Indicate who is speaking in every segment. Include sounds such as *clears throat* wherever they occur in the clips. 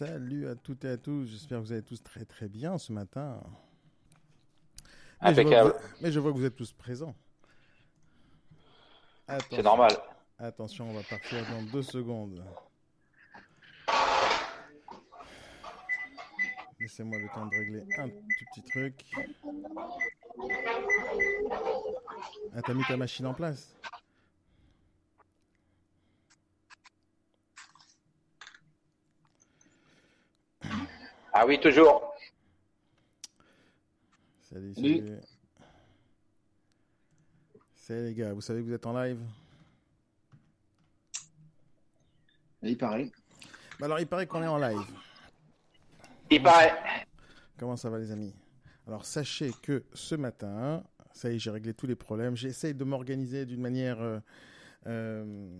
Speaker 1: Salut à toutes et à tous, j'espère que vous allez tous très très bien ce matin.
Speaker 2: Mais je, vois,
Speaker 1: mais je vois que vous êtes tous présents.
Speaker 2: C'est normal.
Speaker 1: Attention, on va partir dans deux secondes. Laissez-moi le temps de régler un tout petit truc. Ah, t'as mis ta machine en place
Speaker 2: Ah oui, toujours.
Speaker 1: Salut, salut. Salut les gars, vous savez que vous êtes en live?
Speaker 3: Il paraît.
Speaker 1: Bah alors, il paraît qu'on est en live.
Speaker 2: Il paraît.
Speaker 1: Comment ça va les amis? Alors sachez que ce matin, ça y est, j'ai réglé tous les problèmes. J'essaye de m'organiser d'une manière euh, euh,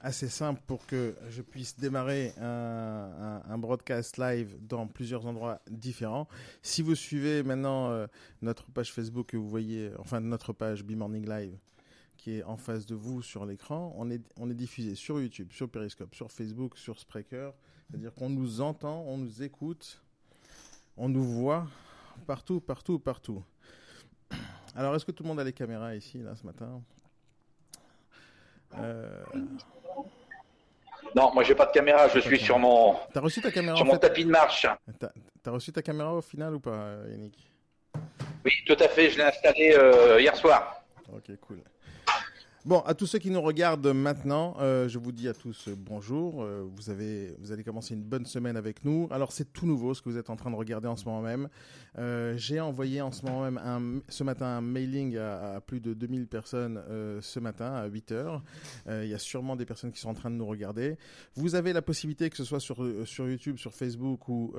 Speaker 1: assez simple pour que je puisse démarrer un, broadcast live dans plusieurs endroits différents. Si vous suivez maintenant euh, notre page Facebook que vous voyez, enfin notre page Be Morning Live, qui est en face de vous sur l'écran, on est, on est diffusé sur YouTube, sur Periscope, sur Facebook, sur Spreaker. C'est-à-dire qu'on nous entend, on nous écoute, on nous voit partout, partout, partout. Alors, est-ce que tout le monde a les caméras ici, là, ce matin?
Speaker 2: Euh... Non, moi j'ai pas de caméra, je suis sur mon.
Speaker 1: T'as reçu ta caméra
Speaker 2: sur mon tapis de marche.
Speaker 1: T'as reçu ta caméra au final ou pas, Yannick?
Speaker 2: Oui, tout à fait, je l'ai installée euh, hier soir.
Speaker 1: Ok, cool. Bon, à tous ceux qui nous regardent maintenant, euh, je vous dis à tous euh, bonjour. Euh, vous avez, vous allez commencer une bonne semaine avec nous. Alors c'est tout nouveau ce que vous êtes en train de regarder en ce moment même. J'ai envoyé en ce moment même un, ce matin un mailing à, plus de 2000 personnes ce matin à 8 heures. Il y a sûrement des personnes qui sont en train de nous regarder. Vous avez la possibilité que ce soit sur sur YouTube, sur Facebook ou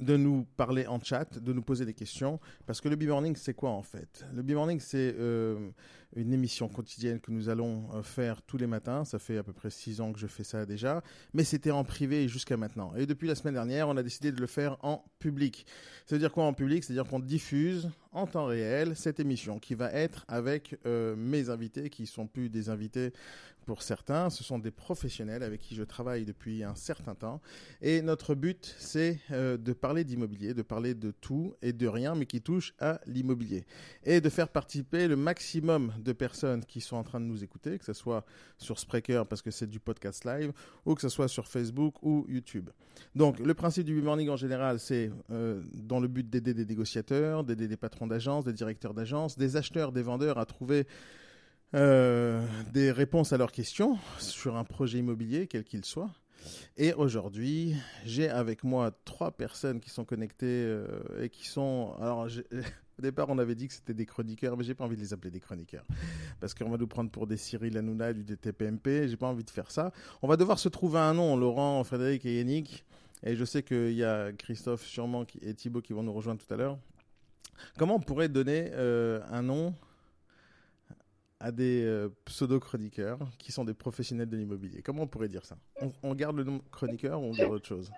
Speaker 1: de nous parler en chat, de nous poser des questions, parce que le B-Morning, c'est quoi en fait? Le B-Morning, c'est euh, une émission quotidienne que nous allons euh, faire tous les matins. Ça fait à peu près six ans que je fais ça déjà, mais c'était en privé jusqu'à maintenant. Et depuis la semaine dernière, on a décidé de le faire en public. Ça veut dire quoi en public? C'est-à-dire qu'on diffuse en temps réel cette émission qui va être avec euh, mes invités, qui sont plus des invités pour certains, ce sont des professionnels avec qui je travaille depuis un certain temps. Et notre but, c'est euh, de parler d'immobilier, de parler de tout et de rien, mais qui touche à l'immobilier. Et de faire participer le maximum de personnes qui sont en train de nous écouter, que ce soit sur Spreaker parce que c'est du podcast live, ou que ce soit sur Facebook ou YouTube. Donc le principe du morning en général, c'est euh, dans le but d'aider des négociateurs, d'aider des patrons d'agence, des directeurs d'agence, des acheteurs, des vendeurs à trouver euh, des réponses à leurs questions sur un projet immobilier, quel qu'il soit. Et aujourd'hui, j'ai avec moi trois personnes qui sont connectées euh, et qui sont. Alors, *laughs* au départ, on avait dit que c'était des chroniqueurs, mais j'ai pas envie de les appeler des chroniqueurs. Parce qu'on va nous prendre pour des Cyril Hanouna du DTPMP. J'ai pas envie de faire ça. On va devoir se trouver un nom, Laurent, Frédéric et Yannick. Et je sais qu'il y a Christophe sûrement et Thibaut qui vont nous rejoindre tout à l'heure. Comment on pourrait donner euh, un nom à des euh, pseudo-chroniqueurs qui sont des professionnels de l'immobilier Comment on pourrait dire ça? On, garde le nom chroniqueur ou on garde autre chose?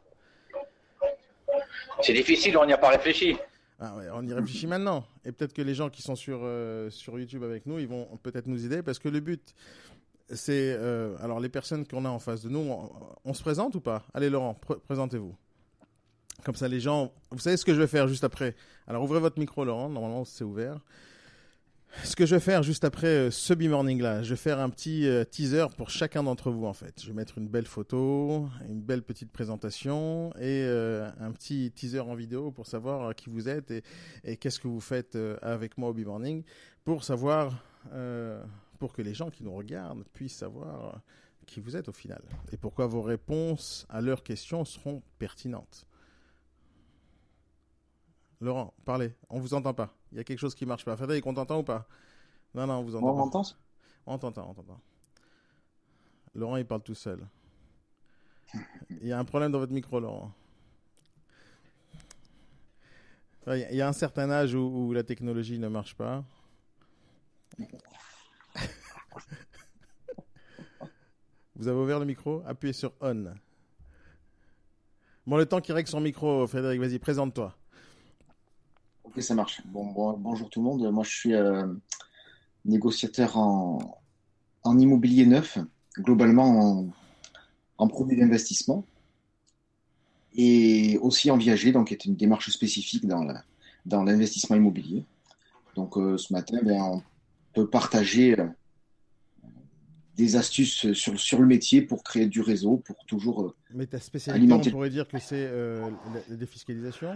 Speaker 2: C'est difficile, on n'y a pas réfléchi.
Speaker 1: Ah ouais, on y réfléchit maintenant. Et peut-être que les gens qui sont sur, euh, sur YouTube avec nous, ils vont peut-être nous aider parce que le but, c'est. Euh, alors, les personnes qu'on a en face de nous, on, se présente ou pas? Allez, Laurent, présentez-vous. Comme ça, les gens. Vous savez ce que je vais faire juste après Alors, ouvrez votre micro, Laurent. Normalement, c'est ouvert. Ce que je vais faire juste après euh, ce B-Morning là, je vais faire un petit euh, teaser pour chacun d'entre vous en fait. Je vais mettre une belle photo, une belle petite présentation et euh, un petit teaser en vidéo pour savoir qui vous êtes et, qu'est-ce que vous faites avec moi au B-Morning pour savoir, pour que les gens qui nous regardent puissent savoir qui vous êtes au final et pourquoi vos réponses à leurs questions seront pertinentes. Laurent, parlez, on vous entend pas. Il y a quelque chose qui marche pas. Frédéric, on t'entend ou pas? Non, non, on vous entend.
Speaker 3: On m'entend?
Speaker 1: On t'entend, on t'entend. Laurent, il parle tout seul. Il y a un problème dans votre micro, Laurent. Il y a un certain âge où, la technologie ne marche pas. Vous avez ouvert le micro Appuyez sur On. Bon, le temps qu'il règle son micro, Frédéric, vas-y, présente-toi.
Speaker 3: Ok, ça marche. Bon, bonjour tout le monde. Moi, je suis euh, négociateur en, immobilier neuf. Globalement, en produits d'investissement et aussi en viager, donc qui est une démarche spécifique dans la, dans l'investissement immobilier. Donc ce matin, ben, on peut partager des astuces sur, sur le métier pour créer du réseau, pour toujours euh,
Speaker 1: Mais ta spécialité, on pourrait dire que c'est euh, la, défiscalisation?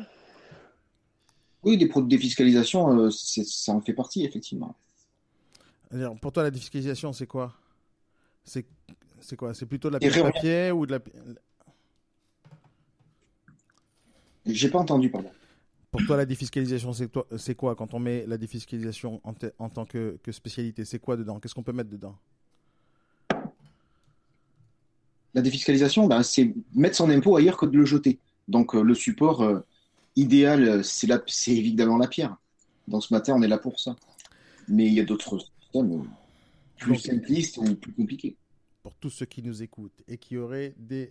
Speaker 3: Oui, des produits de défiscalisation, euh, ça en fait partie, effectivement.
Speaker 1: pour toi, la défiscalisation, c'est quoi? C'est quoi? C'est plutôt de la pierre papier ou de la...
Speaker 3: J'ai pas entendu, pardon.
Speaker 1: Pour toi, la défiscalisation, c'est quoi? Quand on met la défiscalisation en, en tant que, que spécialité C'est quoi dedans? Qu'est-ce qu'on peut mettre dedans?
Speaker 3: La défiscalisation, ben, c'est mettre son impôt ailleurs que de le jeter. Donc euh, le support euh, idéal, c'est évidemment la pierre. Dans ce matin, on est là pour ça. Mais il y a d'autres systèmes euh, plus simplistes ou plus compliqués.
Speaker 1: Pour tous ceux qui nous écoutent et qui auraient des,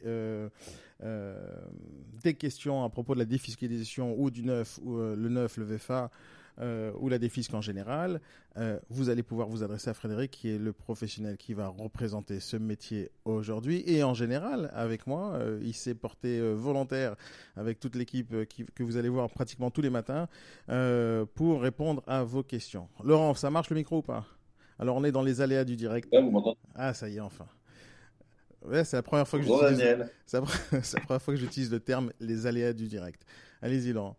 Speaker 1: des questions à propos de la défiscalisation ou du neuf, ou le neuf, le VFA, euh, ou la défisque en général, euh, vous allez pouvoir vous adresser à Frédéric, qui est le professionnel qui va représenter ce métier aujourd'hui. Et en général, avec moi, euh, il s'est porté volontaire avec toute l'équipe que vous allez voir pratiquement tous les matins pour répondre à vos questions. Laurent, ça marche le micro ou pas? Alors, on est dans les aléas du direct. ah, ça y est, enfin. Ouais, c'est la première fois que j'utilise. *laughs* C'est la première fois que j'utilise le terme les aléas du direct. Allez-y, Laurent.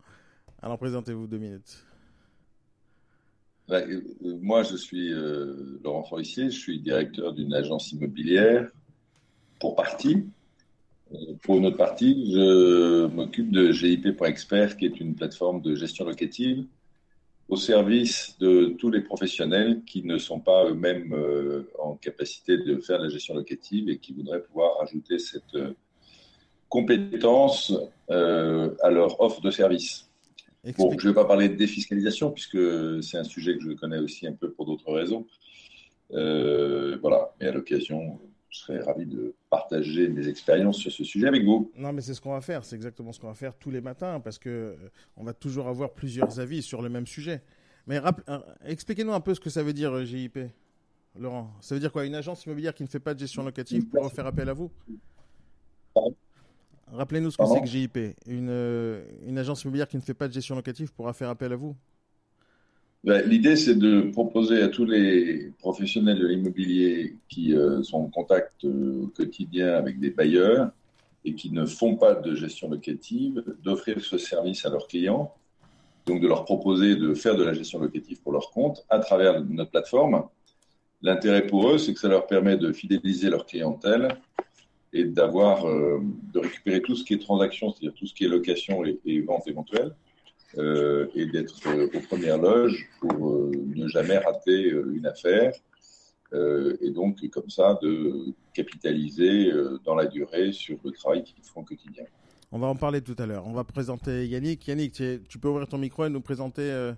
Speaker 1: Alors, présentez-vous deux minutes.
Speaker 4: Bah, euh, moi, je suis euh, Laurent Forissier, je suis directeur d'une agence immobilière pour partie. Euh, pour une autre partie, je m'occupe de GIP.expert, qui est une plateforme de gestion locative au service de tous les professionnels qui ne sont pas eux-mêmes en capacité de faire la gestion locative et qui voudraient pouvoir ajouter cette compétence à leur offre de service. Bon, je ne vais pas parler de défiscalisation puisque c'est un sujet que je connais aussi un peu pour d'autres raisons. Euh, voilà, mais à l'occasion, je serais ravi de partager mes expériences sur ce sujet avec vous.
Speaker 1: Non, mais c'est ce qu'on va faire, c'est exactement ce qu'on va faire tous les matins parce que euh, on va toujours avoir plusieurs avis sur le même sujet. Mais euh, expliquez-nous un peu ce que ça veut dire GIP, Laurent. Ça veut dire quoi? Une agence immobilière qui ne fait pas de gestion locative pour faire appel à vous? Rappelez-nous ce que c'est que GIP. Une, euh, une agence immobilière qui ne fait pas de gestion locative pourra faire appel à vous
Speaker 4: ben, L'idée, c'est de proposer à tous les professionnels de l'immobilier qui euh, sont en contact euh, au quotidien avec des bailleurs et qui ne font pas de gestion locative, d'offrir ce service à leurs clients, donc de leur proposer de faire de la gestion locative pour leur compte à travers notre plateforme. L'intérêt pour eux, c'est que ça leur permet de fidéliser leur clientèle et d'avoir, euh, de récupérer tout ce qui est transaction, c'est-à-dire tout ce qui est location et, vente éventuelle, euh, et d'être euh, aux premières loges pour ne jamais rater une affaire, et donc comme ça de capitaliser dans la durée sur le travail qu'ils font au quotidien.
Speaker 1: On va en parler tout à l'heure. On va présenter Yannick. Yannick, tu, peux ouvrir ton micro et nous présenter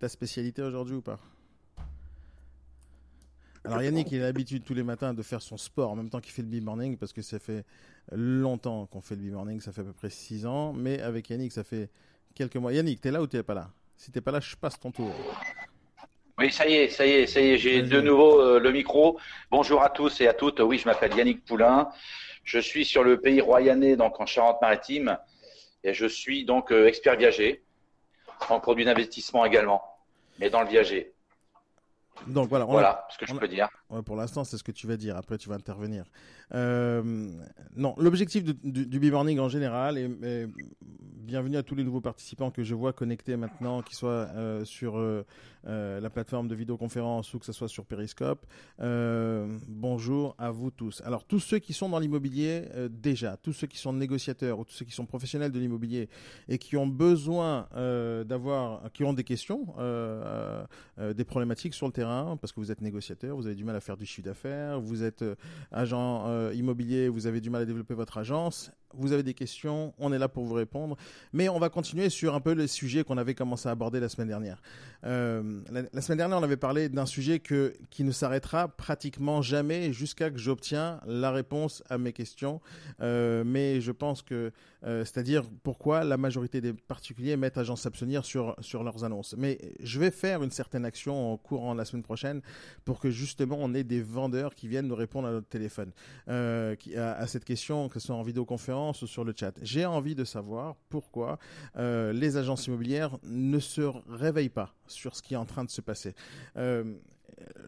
Speaker 1: ta spécialité aujourd'hui ou pas? Alors Yannick, il a l'habitude tous les matins de faire son sport en même temps qu'il fait le B-morning parce que ça fait longtemps qu'on fait le B-morning, ça fait à peu près 6 ans. Mais avec Yannick, ça fait quelques mois. Yannick, t'es là ou t'es pas là? Si t'es pas là, je passe ton tour.
Speaker 2: Oui, ça y est, ça y est, ça y est, j'ai de nouveau euh, le micro. Bonjour à tous et à toutes. Oui, je m'appelle Yannick Poulain. Je suis sur le pays royanais, donc en Charente-Maritime, et je suis donc euh, expert viager en produits d'investissement également, mais dans le viager.
Speaker 1: Donc voilà,
Speaker 2: voilà ce que je peux dire.
Speaker 1: Pour l'instant, c'est ce que tu vas dire. Après, tu vas intervenir. Euh, non, l'objectif du, du B-Morning en général, et, bienvenue à tous les nouveaux participants que je vois connectés maintenant, qu'ils soient euh, sur euh, la plateforme de vidéoconférence ou que ce soit sur Periscope. bonjour à vous tous. Alors, tous ceux qui sont dans l'immobilier déjà, tous ceux qui sont négociateurs ou tous ceux qui sont professionnels de l'immobilier et qui ont besoin d'avoir, qui ont des questions, des problématiques sur le terrain, parce que vous êtes négociateur, vous avez du mal à faire du chiffre d'affaires, vous êtes agent euh, immobilier, vous avez du mal à développer votre agence, vous avez des questions, on est là pour vous répondre. Mais on va continuer sur un peu les sujets qu'on avait commencé à aborder la semaine dernière. Euh, la, semaine dernière, on avait parlé d'un sujet que, qui ne s'arrêtera pratiquement jamais jusqu'à que j'obtiens la réponse à mes questions. Euh, mais je pense que, c'est-à-dire pourquoi la majorité des particuliers mettent agence Sapsonnière sur, sur leurs annonces. Mais je vais faire une certaine action en courant la semaine prochaine pour que justement on ait des vendeurs qui viennent nous répondre à notre téléphone, euh, à, cette question, que ce soit en vidéoconférence sur le chat. J'ai envie de savoir pourquoi euh, les agences immobilières ne se réveillent pas sur ce qui est en train de se passer. Euh,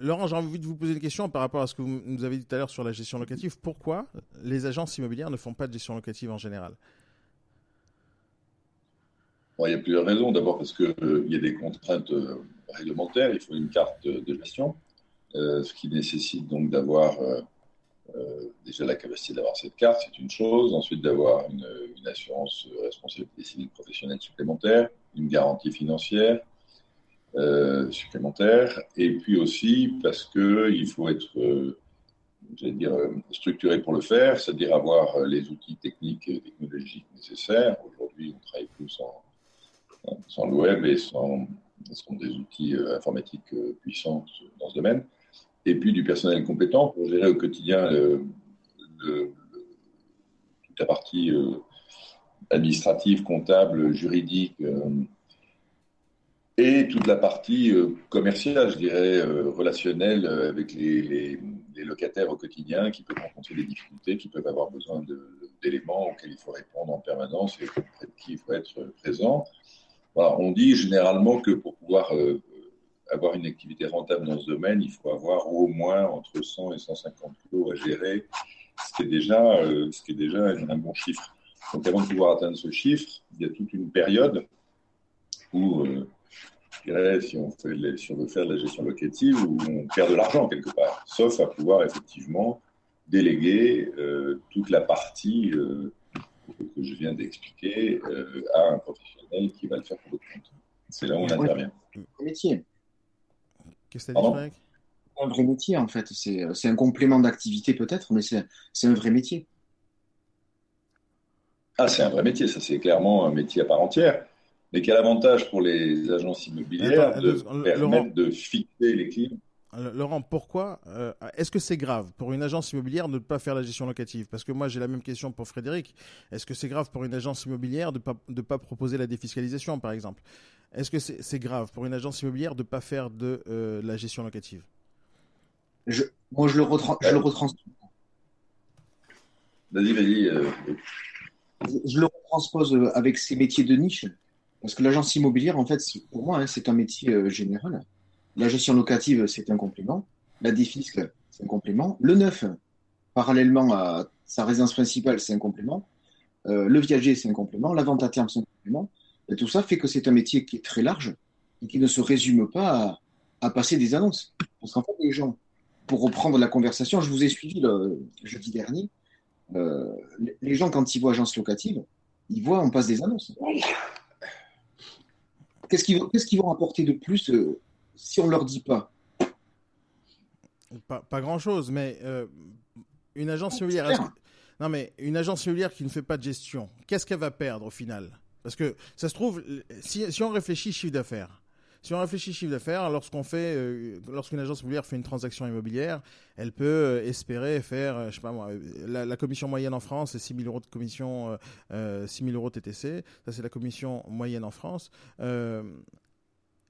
Speaker 1: Laurent, j'ai envie de vous poser une question par rapport à ce que vous nous avez dit tout à l'heure sur la gestion locative. Pourquoi les agences immobilières ne font pas de gestion locative en général?
Speaker 4: Il y a plusieurs raisons. D'abord parce qu'il euh, y a des contraintes euh, réglementaires, il faut une carte de gestion, ce qui nécessite donc d'avoir déjà la capacité d'avoir cette carte, c'est une chose. Ensuite, d'avoir une, assurance responsabilité civile professionnelle supplémentaire, une garantie financière supplémentaire, et puis aussi parce qu'il faut être dire, structuré pour le faire, c'est-à-dire avoir les outils techniques et technologiques nécessaires. Aujourd'hui, on travaille plus en sans le web et sans, des outils euh, informatiques euh, puissants dans ce domaine, et puis du personnel compétent pour gérer au quotidien toute la partie euh, administrative, comptable, juridique, et toute la partie commerciale, je dirais, relationnelle avec les, locataires au quotidien qui peuvent rencontrer des difficultés, qui peuvent avoir besoin d'éléments auxquels il faut répondre en permanence et qui il faut être présent. On dit généralement que pour pouvoir euh, avoir une activité rentable dans ce domaine, il faut avoir au moins entre 100 et 150 kilos à gérer, ce qui est déjà, euh, ce qui est déjà un, bon chiffre. Donc avant de pouvoir atteindre ce chiffre, il y a toute une période où, euh, je dirais, si on, fait si on veut faire de la gestion locative, où on perd de l'argent quelque part, sauf à pouvoir effectivement déléguer toute la partie que je viens d'expliquer à un professionnel qui va le faire pour votre compte. C'est là où on intervient.
Speaker 3: Métier. Qu'est-ce que tu as dit, Un vrai métier, en fait. C'est un complément d'activité, peut-être, mais c'est un vrai métier.
Speaker 4: Ah, c'est un vrai métier, ça c'est clairement un métier à part entière, mais quel avantage pour les agences immobilières de permettre de fixer les clients?
Speaker 1: Laurent, pourquoi euh, Est-ce que c'est grave pour une agence immobilière de ne pas faire la gestion locative? Parce que moi, j'ai la même question pour Frédéric. Est-ce que c'est grave pour une agence immobilière de ne pas, proposer la défiscalisation, par exemple? Est-ce que c'est grave pour une agence immobilière de ne pas faire de euh, la gestion locative?
Speaker 3: Je, Moi, je le, je le retranspose.
Speaker 4: Vas-y, vas-y. Euh,
Speaker 3: je, le retranspose avec ces métiers de niche. Parce que l'agence immobilière, en fait, pour moi, hein, c'est un métier général. La gestion locative, c'est un complément. La défisque, c'est un complément. Le neuf, parallèlement à sa résidence principale, c'est un complément. Euh, le viager, c'est un complément. La vente à terme, c'est un complément. Et tout ça fait que c'est un métier qui est très large et qui ne se résume pas à, passer des annonces. Parce qu'en fait, les gens, pour reprendre la conversation, je vous ai suivi le jeudi dernier, euh, les gens, quand ils voient agence locative, ils voient, on passe des annonces. Qu'est-ce qu'ils vont apporter de plus euh, si on leur dit pas?
Speaker 1: Pas, grand-chose, mais euh, une agence immobilière. Non, mais une agence immobilière qui ne fait pas de gestion, qu'est-ce qu'elle va perdre au final? Parce que ça se trouve, si, on réfléchit chiffre d'affaires, si on réfléchit chiffre d'affaires, lorsqu'on fait, euh, lorsqu'une agence immobilière fait une transaction immobilière, elle peut euh, espérer faire, euh, je sais pas moi, la, commission moyenne en France, c'est 6 000 euros de commission, 6 000 euros TTC. Ça, c'est la commission moyenne en France.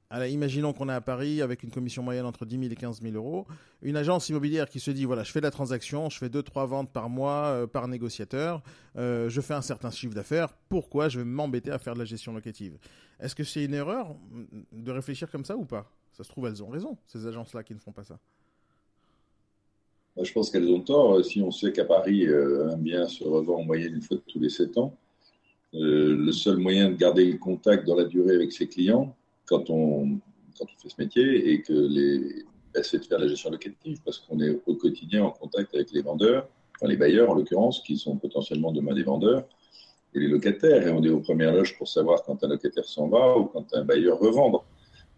Speaker 1: Alors, imaginons qu'on est à Paris avec une commission moyenne entre 10 000 et 15 000 euros. Une agence immobilière qui se dit voilà, je fais de la transaction, je fais 2-3 ventes par mois euh, par négociateur, euh, je fais un certain chiffre d'affaires, pourquoi je vais m'embêter à faire de la gestion locative? Est-ce que c'est une erreur de réfléchir comme ça ou pas? Ça se trouve, elles ont raison, ces agences-là qui ne font pas ça.
Speaker 4: Je pense qu'elles ont tort. Si on sait qu'à Paris, euh, un bien se revend en moyenne une fois tous les 7 ans, le seul moyen de garder le contact dans la durée avec ses clients, quand on, quand on fait ce métier et que les, ben, c'est de faire la gestion locative parce qu'on est au quotidien en contact avec les vendeurs, enfin les bailleurs en l'occurrence, qui sont potentiellement demain des vendeurs, et les locataires. Et on est aux premières loges pour savoir quand un locataire s'en va ou quand un bailleur veut.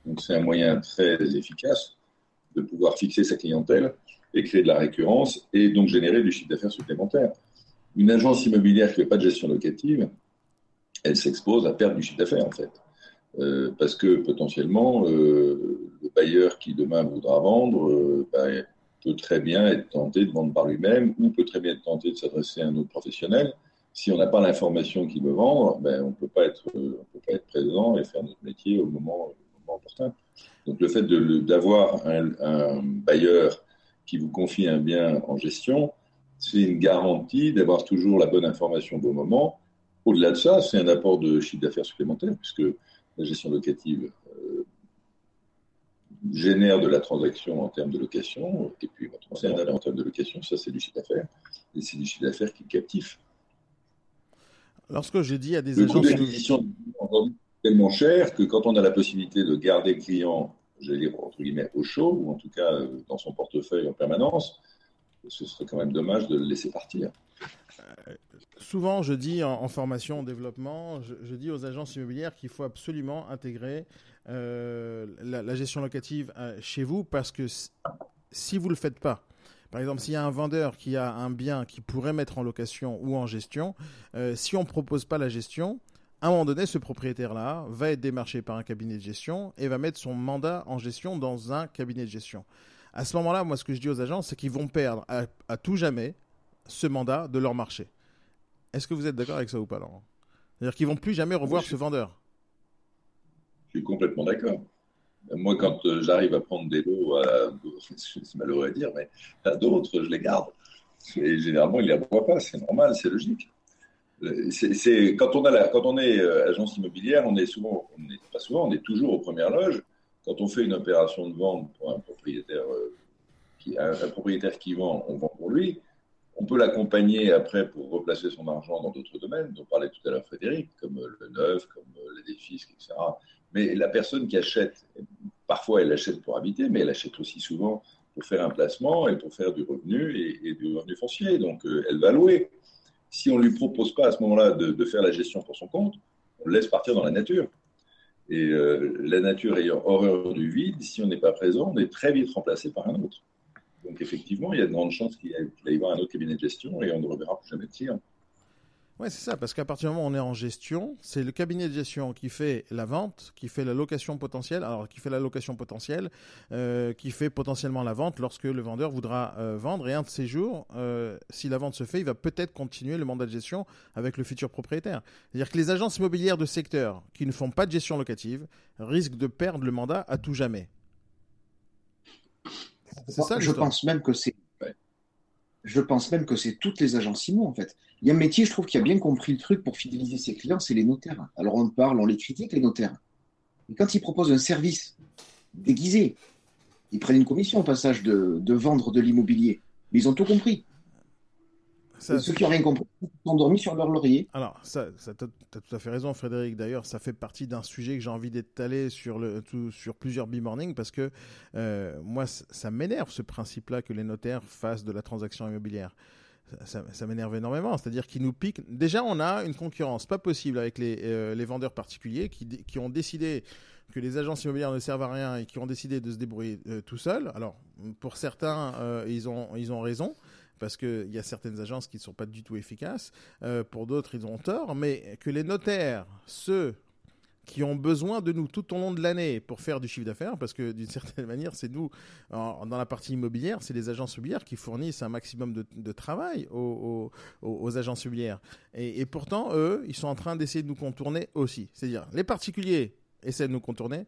Speaker 4: Donc c'est un moyen très efficace de pouvoir fixer sa clientèle et créer de la récurrence et donc générer du chiffre d'affaires supplémentaire. Une agence immobilière qui ne fait pas de gestion locative, elle s'expose à perdre du chiffre d'affaires en fait. Euh, parce que potentiellement, euh, le bailleur qui demain voudra vendre euh, ben, peut très bien être tenté de vendre par lui-même ou peut très bien être tenté de s'adresser à un autre professionnel. Si on n'a pas l'information qu'il veut vendre, ben, on ne peut pas être présent et faire notre métier au moment, opportun. Donc le fait d'avoir un, un, bailleur qui vous confie un bien en gestion, c'est une garantie d'avoir toujours la bonne information au bon moment. Au-delà de ça, c'est un apport de chiffre d'affaires supplémentaire, puisque la gestion locative euh, génère de la transaction en termes de location, et puis c'est un en termes de location, ça c'est du chiffre d'affaires, et c'est du chiffre d'affaires qui est captif.
Speaker 1: Lorsque j'ai dit à des
Speaker 4: le
Speaker 1: agents...
Speaker 4: coût d'acquisition est tellement cher que quand on a la possibilité de garder le client, j'allais dire entre guillemets au chaud, ou en tout cas euh, dans son portefeuille en permanence, ce serait quand même dommage de le laisser partir.
Speaker 1: Euh, souvent, je dis en, formation, en développement, je, dis aux agences immobilières qu'il faut absolument intégrer euh, la, gestion locative chez vous parce que si vous ne le faites pas, par exemple, s'il y a un vendeur qui a un bien qui pourrait mettre en location ou en gestion, euh, si on ne propose pas la gestion, à un moment donné, ce propriétaire-là va être démarché par un cabinet de gestion et va mettre son mandat en gestion dans un cabinet de gestion. À ce moment-là, moi, ce que je dis aux agents, c'est qu'ils vont perdre à, tout jamais ce mandat de leur marché. Est-ce que vous êtes d'accord avec ça ou pas, Laurent? C'est-à-dire qu'ils vont plus jamais revoir ce vendeur.
Speaker 4: Je suis complètement d'accord. Moi, quand euh, j'arrive à prendre des lots, à, *laughs* c'est malheureux à dire, mais à d'autres, je les garde. Et généralement, ils ne les revoient pas. C'est normal, c'est logique. C'est, quand, on a quand on est euh, agence immobilière, on est souvent, on est, pas souvent, on est toujours aux premières loges. Quand on fait une opération de vente pour un propriétaire, euh, qui, un, propriétaire qui vend, on vend pour lui. On peut l'accompagner après pour replacer son argent dans d'autres domaines, dont parlait tout à l'heure Frédéric, comme le neuf, comme les etc. Mais la personne qui achète, parfois elle achète pour habiter, mais elle achète aussi souvent pour faire un placement et pour faire du revenu et, du revenu foncier. Donc euh, elle va louer. Si on ne lui propose pas à ce moment-là de, faire la gestion pour son compte, on le laisse partir dans la nature. Et euh, la nature ayant horreur du vide, si on n'est pas présent, on est très vite remplacé par un autre. Donc effectivement, il y a de grandes chances qu'il y avoir un autre cabinet de gestion et on ne reverra plus jamais de client.
Speaker 1: Oui, c'est ça, parce qu'à partir du moment où on est en gestion, c'est le cabinet de gestion qui fait la vente, qui fait la location potentielle, alors qui fait la location potentielle, euh, qui fait potentiellement la vente lorsque le vendeur voudra euh, vendre. Et un de ces jours, euh, si la vente se fait, il va peut-être continuer le mandat de gestion avec le futur propriétaire. C'est-à-dire que les agences immobilières de secteur qui ne font pas de gestion locative risquent de perdre le mandat à tout jamais.
Speaker 3: C'est ça, je pense même que c'est je pense même que c'est toutes les agences IMO, en fait. Il y a un métier, je trouve, qui a bien compris le truc pour fidéliser ses clients, c'est les notaires. Alors on parle, on les critique, les notaires. Mais quand ils proposent un service déguisé, ils prennent une commission au passage de, de vendre de l'immobilier. Mais ils ont tout compris. Ceux qui n'ont rien compris sont endormis sur leur laurier.
Speaker 1: Alors, ça, tu as tout à fait raison, Frédéric. D'ailleurs, ça fait partie d'un sujet que j'ai envie d'étaler sur, le, sur plusieurs B-Morning parce que euh, moi, ça, m'énerve ce principe-là que les notaires fassent de la transaction immobilière. Ça, m'énerve énormément. C'est-à-dire qu'ils nous piquent. Déjà, on a une concurrence pas possible avec les, euh, les vendeurs particuliers qui, qui, ont décidé que les agences immobilières ne servent à rien et qui ont décidé de se débrouiller euh, tout seuls. Alors, pour certains, ils, ont, ils ont raison parce qu'il y a certaines agences qui ne sont pas du tout efficaces. Euh, pour d'autres, ils ont tort. Mais que les notaires, ceux qui ont besoin de nous tout au long de l'année pour faire du chiffre d'affaires, parce que d'une *laughs* certaine manière, c'est nous, dans la partie immobilière, c'est les agences immobilières qui fournissent un maximum de, travail aux, agences immobilières. Et, pourtant, eux, ils sont en train d'essayer de nous contourner aussi. C'est-à-dire, les particuliers essaient de nous contourner,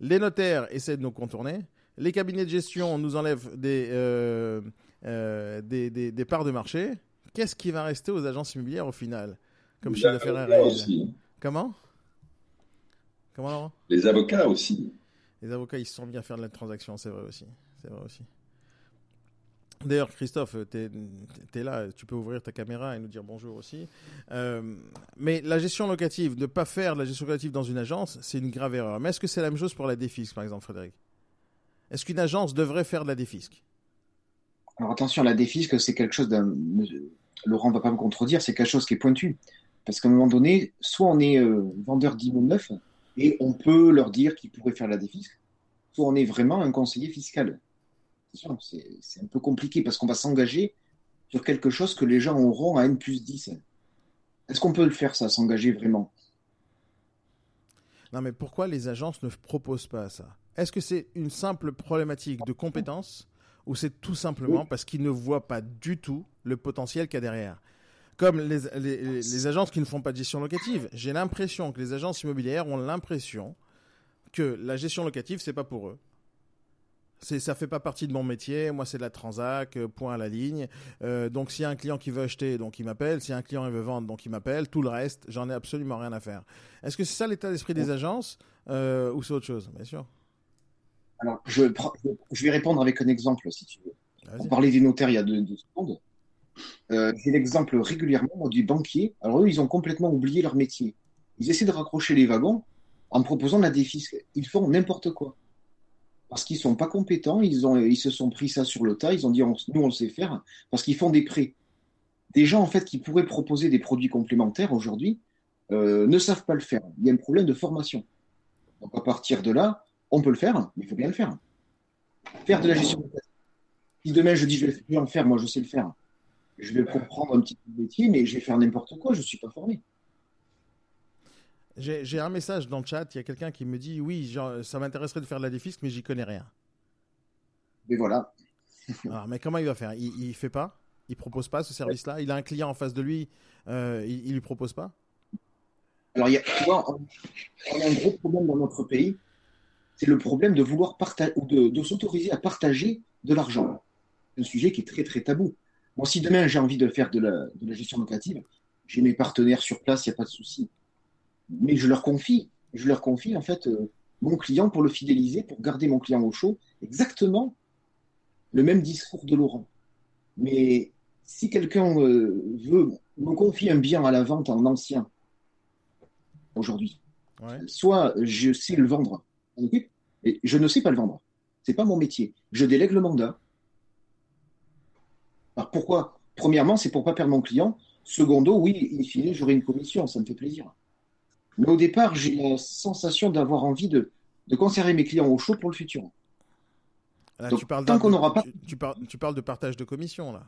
Speaker 1: les notaires essaient de nous contourner, les cabinets de gestion nous enlèvent des, euh, euh, des, des, parts de marché. Qu'est-ce qui va rester aux agences immobilières au final
Speaker 4: Comme chiffre d'affaires réel aussi.
Speaker 1: Comment? Comment Laurent?
Speaker 4: Les avocats aussi.
Speaker 1: Les avocats, ils se sont bien faire de la transaction, c'est vrai aussi. C'est vrai aussi. D'ailleurs, Christophe, tu es, là, tu peux ouvrir ta caméra et nous dire bonjour aussi. Euh, mais la gestion locative, ne pas faire de la gestion locative dans une agence, c'est une grave erreur. Mais est-ce que c'est la même chose pour la défisque, par exemple, Frédéric? Est-ce qu'une agence devrait faire de la défisque?
Speaker 3: Alors attention, la défisque, c'est quelque chose d'un. Laurent va pas me contredire, c'est quelque chose qui est pointu. Parce qu'à un moment donné, soit on est euh, vendeur d'immeubles neufs et on peut leur dire qu'ils pourraient faire la défisque, soit on est vraiment un conseiller fiscal. C'est un peu compliqué parce qu'on va s'engager sur quelque chose que les gens auront à N plus 10. Est-ce qu'on peut le faire, ça, s'engager vraiment?
Speaker 1: Non, mais pourquoi les agences ne proposent pas ça? Est-ce que c'est une simple problématique de compétence ou c'est tout simplement parce qu'ils ne voient pas du tout le potentiel qu'il y a derrière Comme les, agences qui ne font pas de gestion locative, j'ai l'impression que les agences immobilières ont l'impression que la gestion locative, c'est pas pour eux. C'est, ça fait pas partie de mon métier. Moi, c'est de la transac, euh, point à la ligne. Euh, donc, s'il y a un client qui veut acheter, donc il m'appelle. S'il y a un client qui veut vendre, donc il m'appelle. Tout le reste, j'en ai absolument rien à faire. Est-ce que c'est ça l'état d'esprit des agences euh, ou c'est autre chose? Bien sûr.
Speaker 3: Alors, je, je, vais répondre avec un exemple, si tu veux. On parlait des notaires il y a deux, secondes. J'ai l'exemple régulièrement du banquier. Alors, eux, ils ont complètement oublié leur métier. Ils essaient de raccrocher les wagons en proposant la défisque. Ils font n'importe quoi parce qu'ils sont pas compétents, ils, ont, ils se sont pris ça sur le tas, ils ont dit nous on sait faire, parce qu'ils font des prêts. Des gens en fait qui pourraient proposer des produits complémentaires aujourd'hui euh, ne savent pas le faire. Il y a un problème de formation. Donc à partir de là, on peut le faire, mais il faut bien le faire. Faire de la gestion de Si demain je dis je vais en faire, moi je sais le faire. Je vais comprendre un petit métier, mais je vais faire n'importe quoi, je ne suis pas formé.
Speaker 1: J'ai un message dans le chat, il y a quelqu'un qui me dit oui, genre, ça m'intéresserait de faire de la défisque, mais j'y connais rien.
Speaker 3: Mais voilà.
Speaker 1: Alors, *laughs* mais comment il va faire? Il, il fait pas? Il propose pas ce service-là? Il a un client en face de lui, euh, il, il lui propose pas?
Speaker 3: Alors, il y a, tu vois, on, a un gros problème dans notre pays, c'est le problème de vouloir partager ou de, de s'autoriser à partager de l'argent. C'est un sujet qui est très très tabou. Moi, si demain j'ai envie de faire de la, de la gestion locative, j'ai mes partenaires sur place, il n'y a pas de souci mais je leur confie, je leur confie en fait euh, mon client pour le fidéliser, pour garder mon client au chaud, exactement le même discours de Laurent. Mais si quelqu'un euh, veut me confier un bien à la vente en ancien aujourd'hui, soit je sais le vendre, et je ne sais pas le vendre. C'est pas mon métier. Je délègue le mandat. Alors pourquoi? Premièrement, c'est pour pas perdre mon client. Secondo, oui, in fine, j'aurai une commission, ça me fait plaisir. Mais au départ, j'ai la sensation d'avoir envie de, de, conserver mes clients au chaud pour le futur.
Speaker 1: tu parles tant qu'on n'aura pas. Tu, parles, tu, parles de partage de commission, là.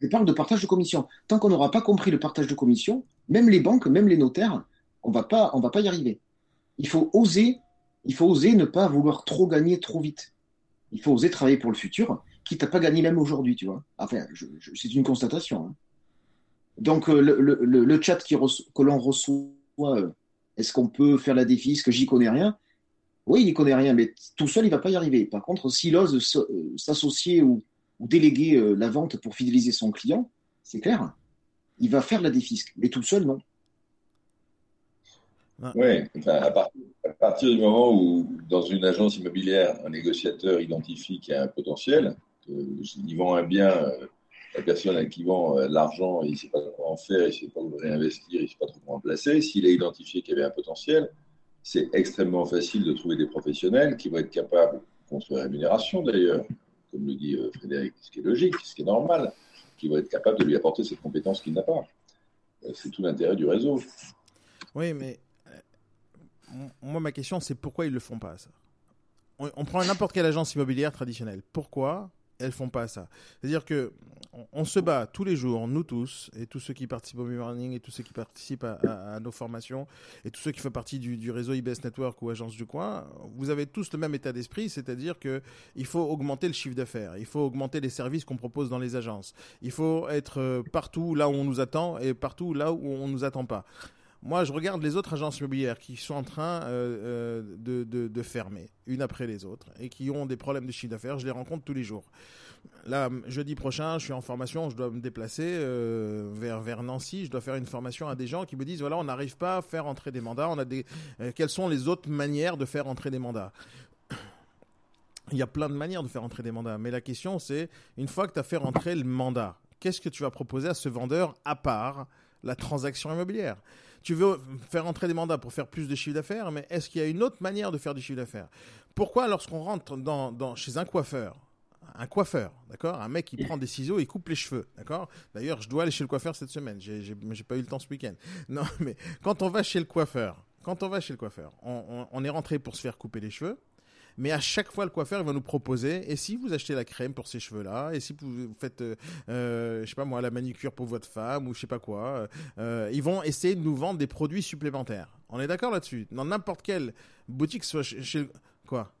Speaker 3: Je parle de partage de commission. Tant qu'on n'aura pas compris le partage de commission, même les banques, même les notaires, on va pas, on va pas y arriver. Il faut oser, il faut oser ne pas vouloir trop gagner trop vite. Il faut oser travailler pour le futur, quitte à pas gagner même aujourd'hui, tu vois. Enfin, c'est une constatation. Hein. Donc euh, le, chat que l'on reçoit euh, est-ce qu'on peut faire la que J'y connais rien? Oui, il n'y connaît rien, mais tout seul, il va pas y arriver. Par contre, s'il ose euh, s'associer ou, déléguer la vente pour fidéliser son client, c'est clair, il va faire la défisque. Mais tout seul, non.
Speaker 4: Oui, à, partir, du moment où, dans une agence immobilière, un négociateur identifie qu'il y a un potentiel, qu'il vend un bien la personne à qui vend euh, l'argent, il ne sait pas comment en faire, il ne sait pas où réinvestir, il ne sait pas trop comment placer. S'il a identifié qu'il y avait un potentiel, c'est extrêmement facile de trouver des professionnels qui vont être capables, contre rémunération d'ailleurs, comme le dit euh, Frédéric, ce qui est logique, ce qui est normal, qui vont être capables de lui apporter cette compétence qu'il n'a pas. Euh, c'est tout l'intérêt du réseau.
Speaker 1: Oui, mais moi, ma question, c'est pourquoi ils ne le font pas, ça? On prend n'importe quelle agence immobilière traditionnelle. Pourquoi elles font pas ça? C'est-à-dire que on, se bat tous les jours, nous tous, et tous ceux qui participent au e-learning, et tous ceux qui participent à, nos formations, et tous ceux qui font partie du, réseau IBS Network ou Agence du Coin, vous avez tous le même état d'esprit, c'est-à-dire que il faut augmenter le chiffre d'affaires, il faut augmenter les services qu'on propose dans les agences, il faut être euh, partout là où on nous attend et partout là où on nous attend pas. Moi, je regarde les autres agences immobilières qui sont en train euh, euh, de, fermer, une après les autres, et qui ont des problèmes de chiffre d'affaires. Je les rencontre tous les jours. Là, jeudi prochain, je suis en formation, je dois me déplacer euh, vers, vers Nancy. Je dois faire une formation à des gens qui me disent voilà, on n'arrive pas à faire entrer des mandats. On a des, quelles sont les autres manières de faire entrer des mandats? Il y a plein de manières de faire entrer des mandats, mais la question c'est une fois que tu as fait rentrer le mandat, qu'est-ce que tu vas proposer à ce vendeur à part la transaction immobilière? Tu veux faire entrer des mandats pour faire plus de chiffre d'affaires, mais est-ce qu'il y a une autre manière de faire du chiffre d'affaires? Pourquoi lorsqu'on rentre dans, chez un coiffeur, un coiffeur, d'accord? Un mec qui prend des ciseaux et coupe les cheveux, d'accord? D'ailleurs, je dois aller chez le coiffeur cette semaine. J'ai pas eu le temps ce week-end. *laughs* Non, mais quand on va chez le coiffeur, quand on va chez le coiffeur, on est rentré pour se faire couper les cheveux mais à chaque fois le coiffeur il va nous proposer et si vous achetez la crème pour ces cheveux là et si vous faites euh, euh, je sais pas moi la manicure pour votre femme ou je sais pas quoi euh, ils vont essayer de nous vendre des produits supplémentaires on est d'accord là-dessus? Dans n'importe quelle boutique soit chez, quoi?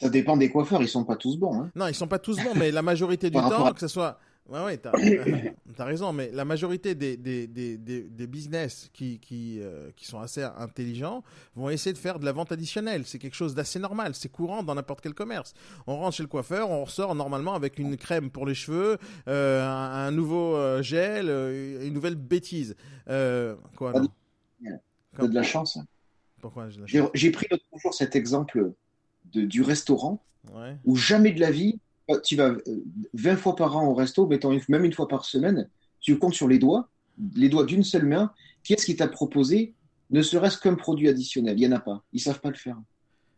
Speaker 3: Ça dépend des coiffeurs, ils sont pas tous bons. Hein.
Speaker 1: Non, ils sont pas tous bons, mais la majorité du temps, que ce soit Ouais, ouais, t'as *coughs* as raison, mais la majorité des, des, des, des business qui, qui, euh, qui sont assez intelligents vont essayer de faire de la vente additionnelle. C'est quelque chose d'assez normal, c'est courant dans n'importe quel commerce. On rentre chez le coiffeur, on ressort normalement avec une crème pour les cheveux, euh, un, nouveau euh, gel, une nouvelle bêtise. quoi,
Speaker 3: non? T'as de la chance. Pourquoi J'ai pris l'autre jour cet exemple de, du restaurant où jamais de la vie tu vas 20 euh, fois par an au resto, mettons même une fois par semaine, tu comptes sur les doigts, les doigts d'une seule main, qui est-ce qui t'a proposé ne serait-ce qu'un produit additionnel? Il n'y en a pas. Ils ne savent pas le faire.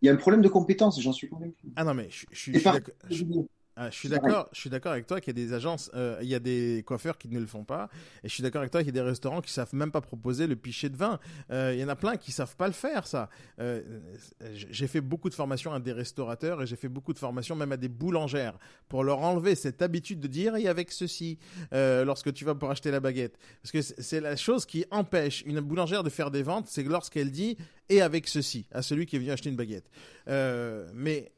Speaker 3: Il y a un problème de compétence, j'en suis convaincu.
Speaker 1: Ah non, mais je, je, je, ah, je suis d'accord. Je suis d'accord avec toi qu'il y a des agences, euh, il y a des coiffeurs qui ne le font pas, et je suis d'accord avec toi qu'il y a des restaurants qui savent même pas proposer le pichet de vin. Euh, il y en a plein qui savent pas le faire, ça. Euh, j'ai fait beaucoup de formations à des restaurateurs et j'ai fait beaucoup de formations même à des boulangères pour leur enlever cette habitude de dire et avec ceci lorsque tu vas pour acheter la baguette, parce que c'est la chose qui empêche une boulangère de faire des ventes, c'est lorsqu'elle dit et avec ceci à celui qui est venu acheter une baguette. mais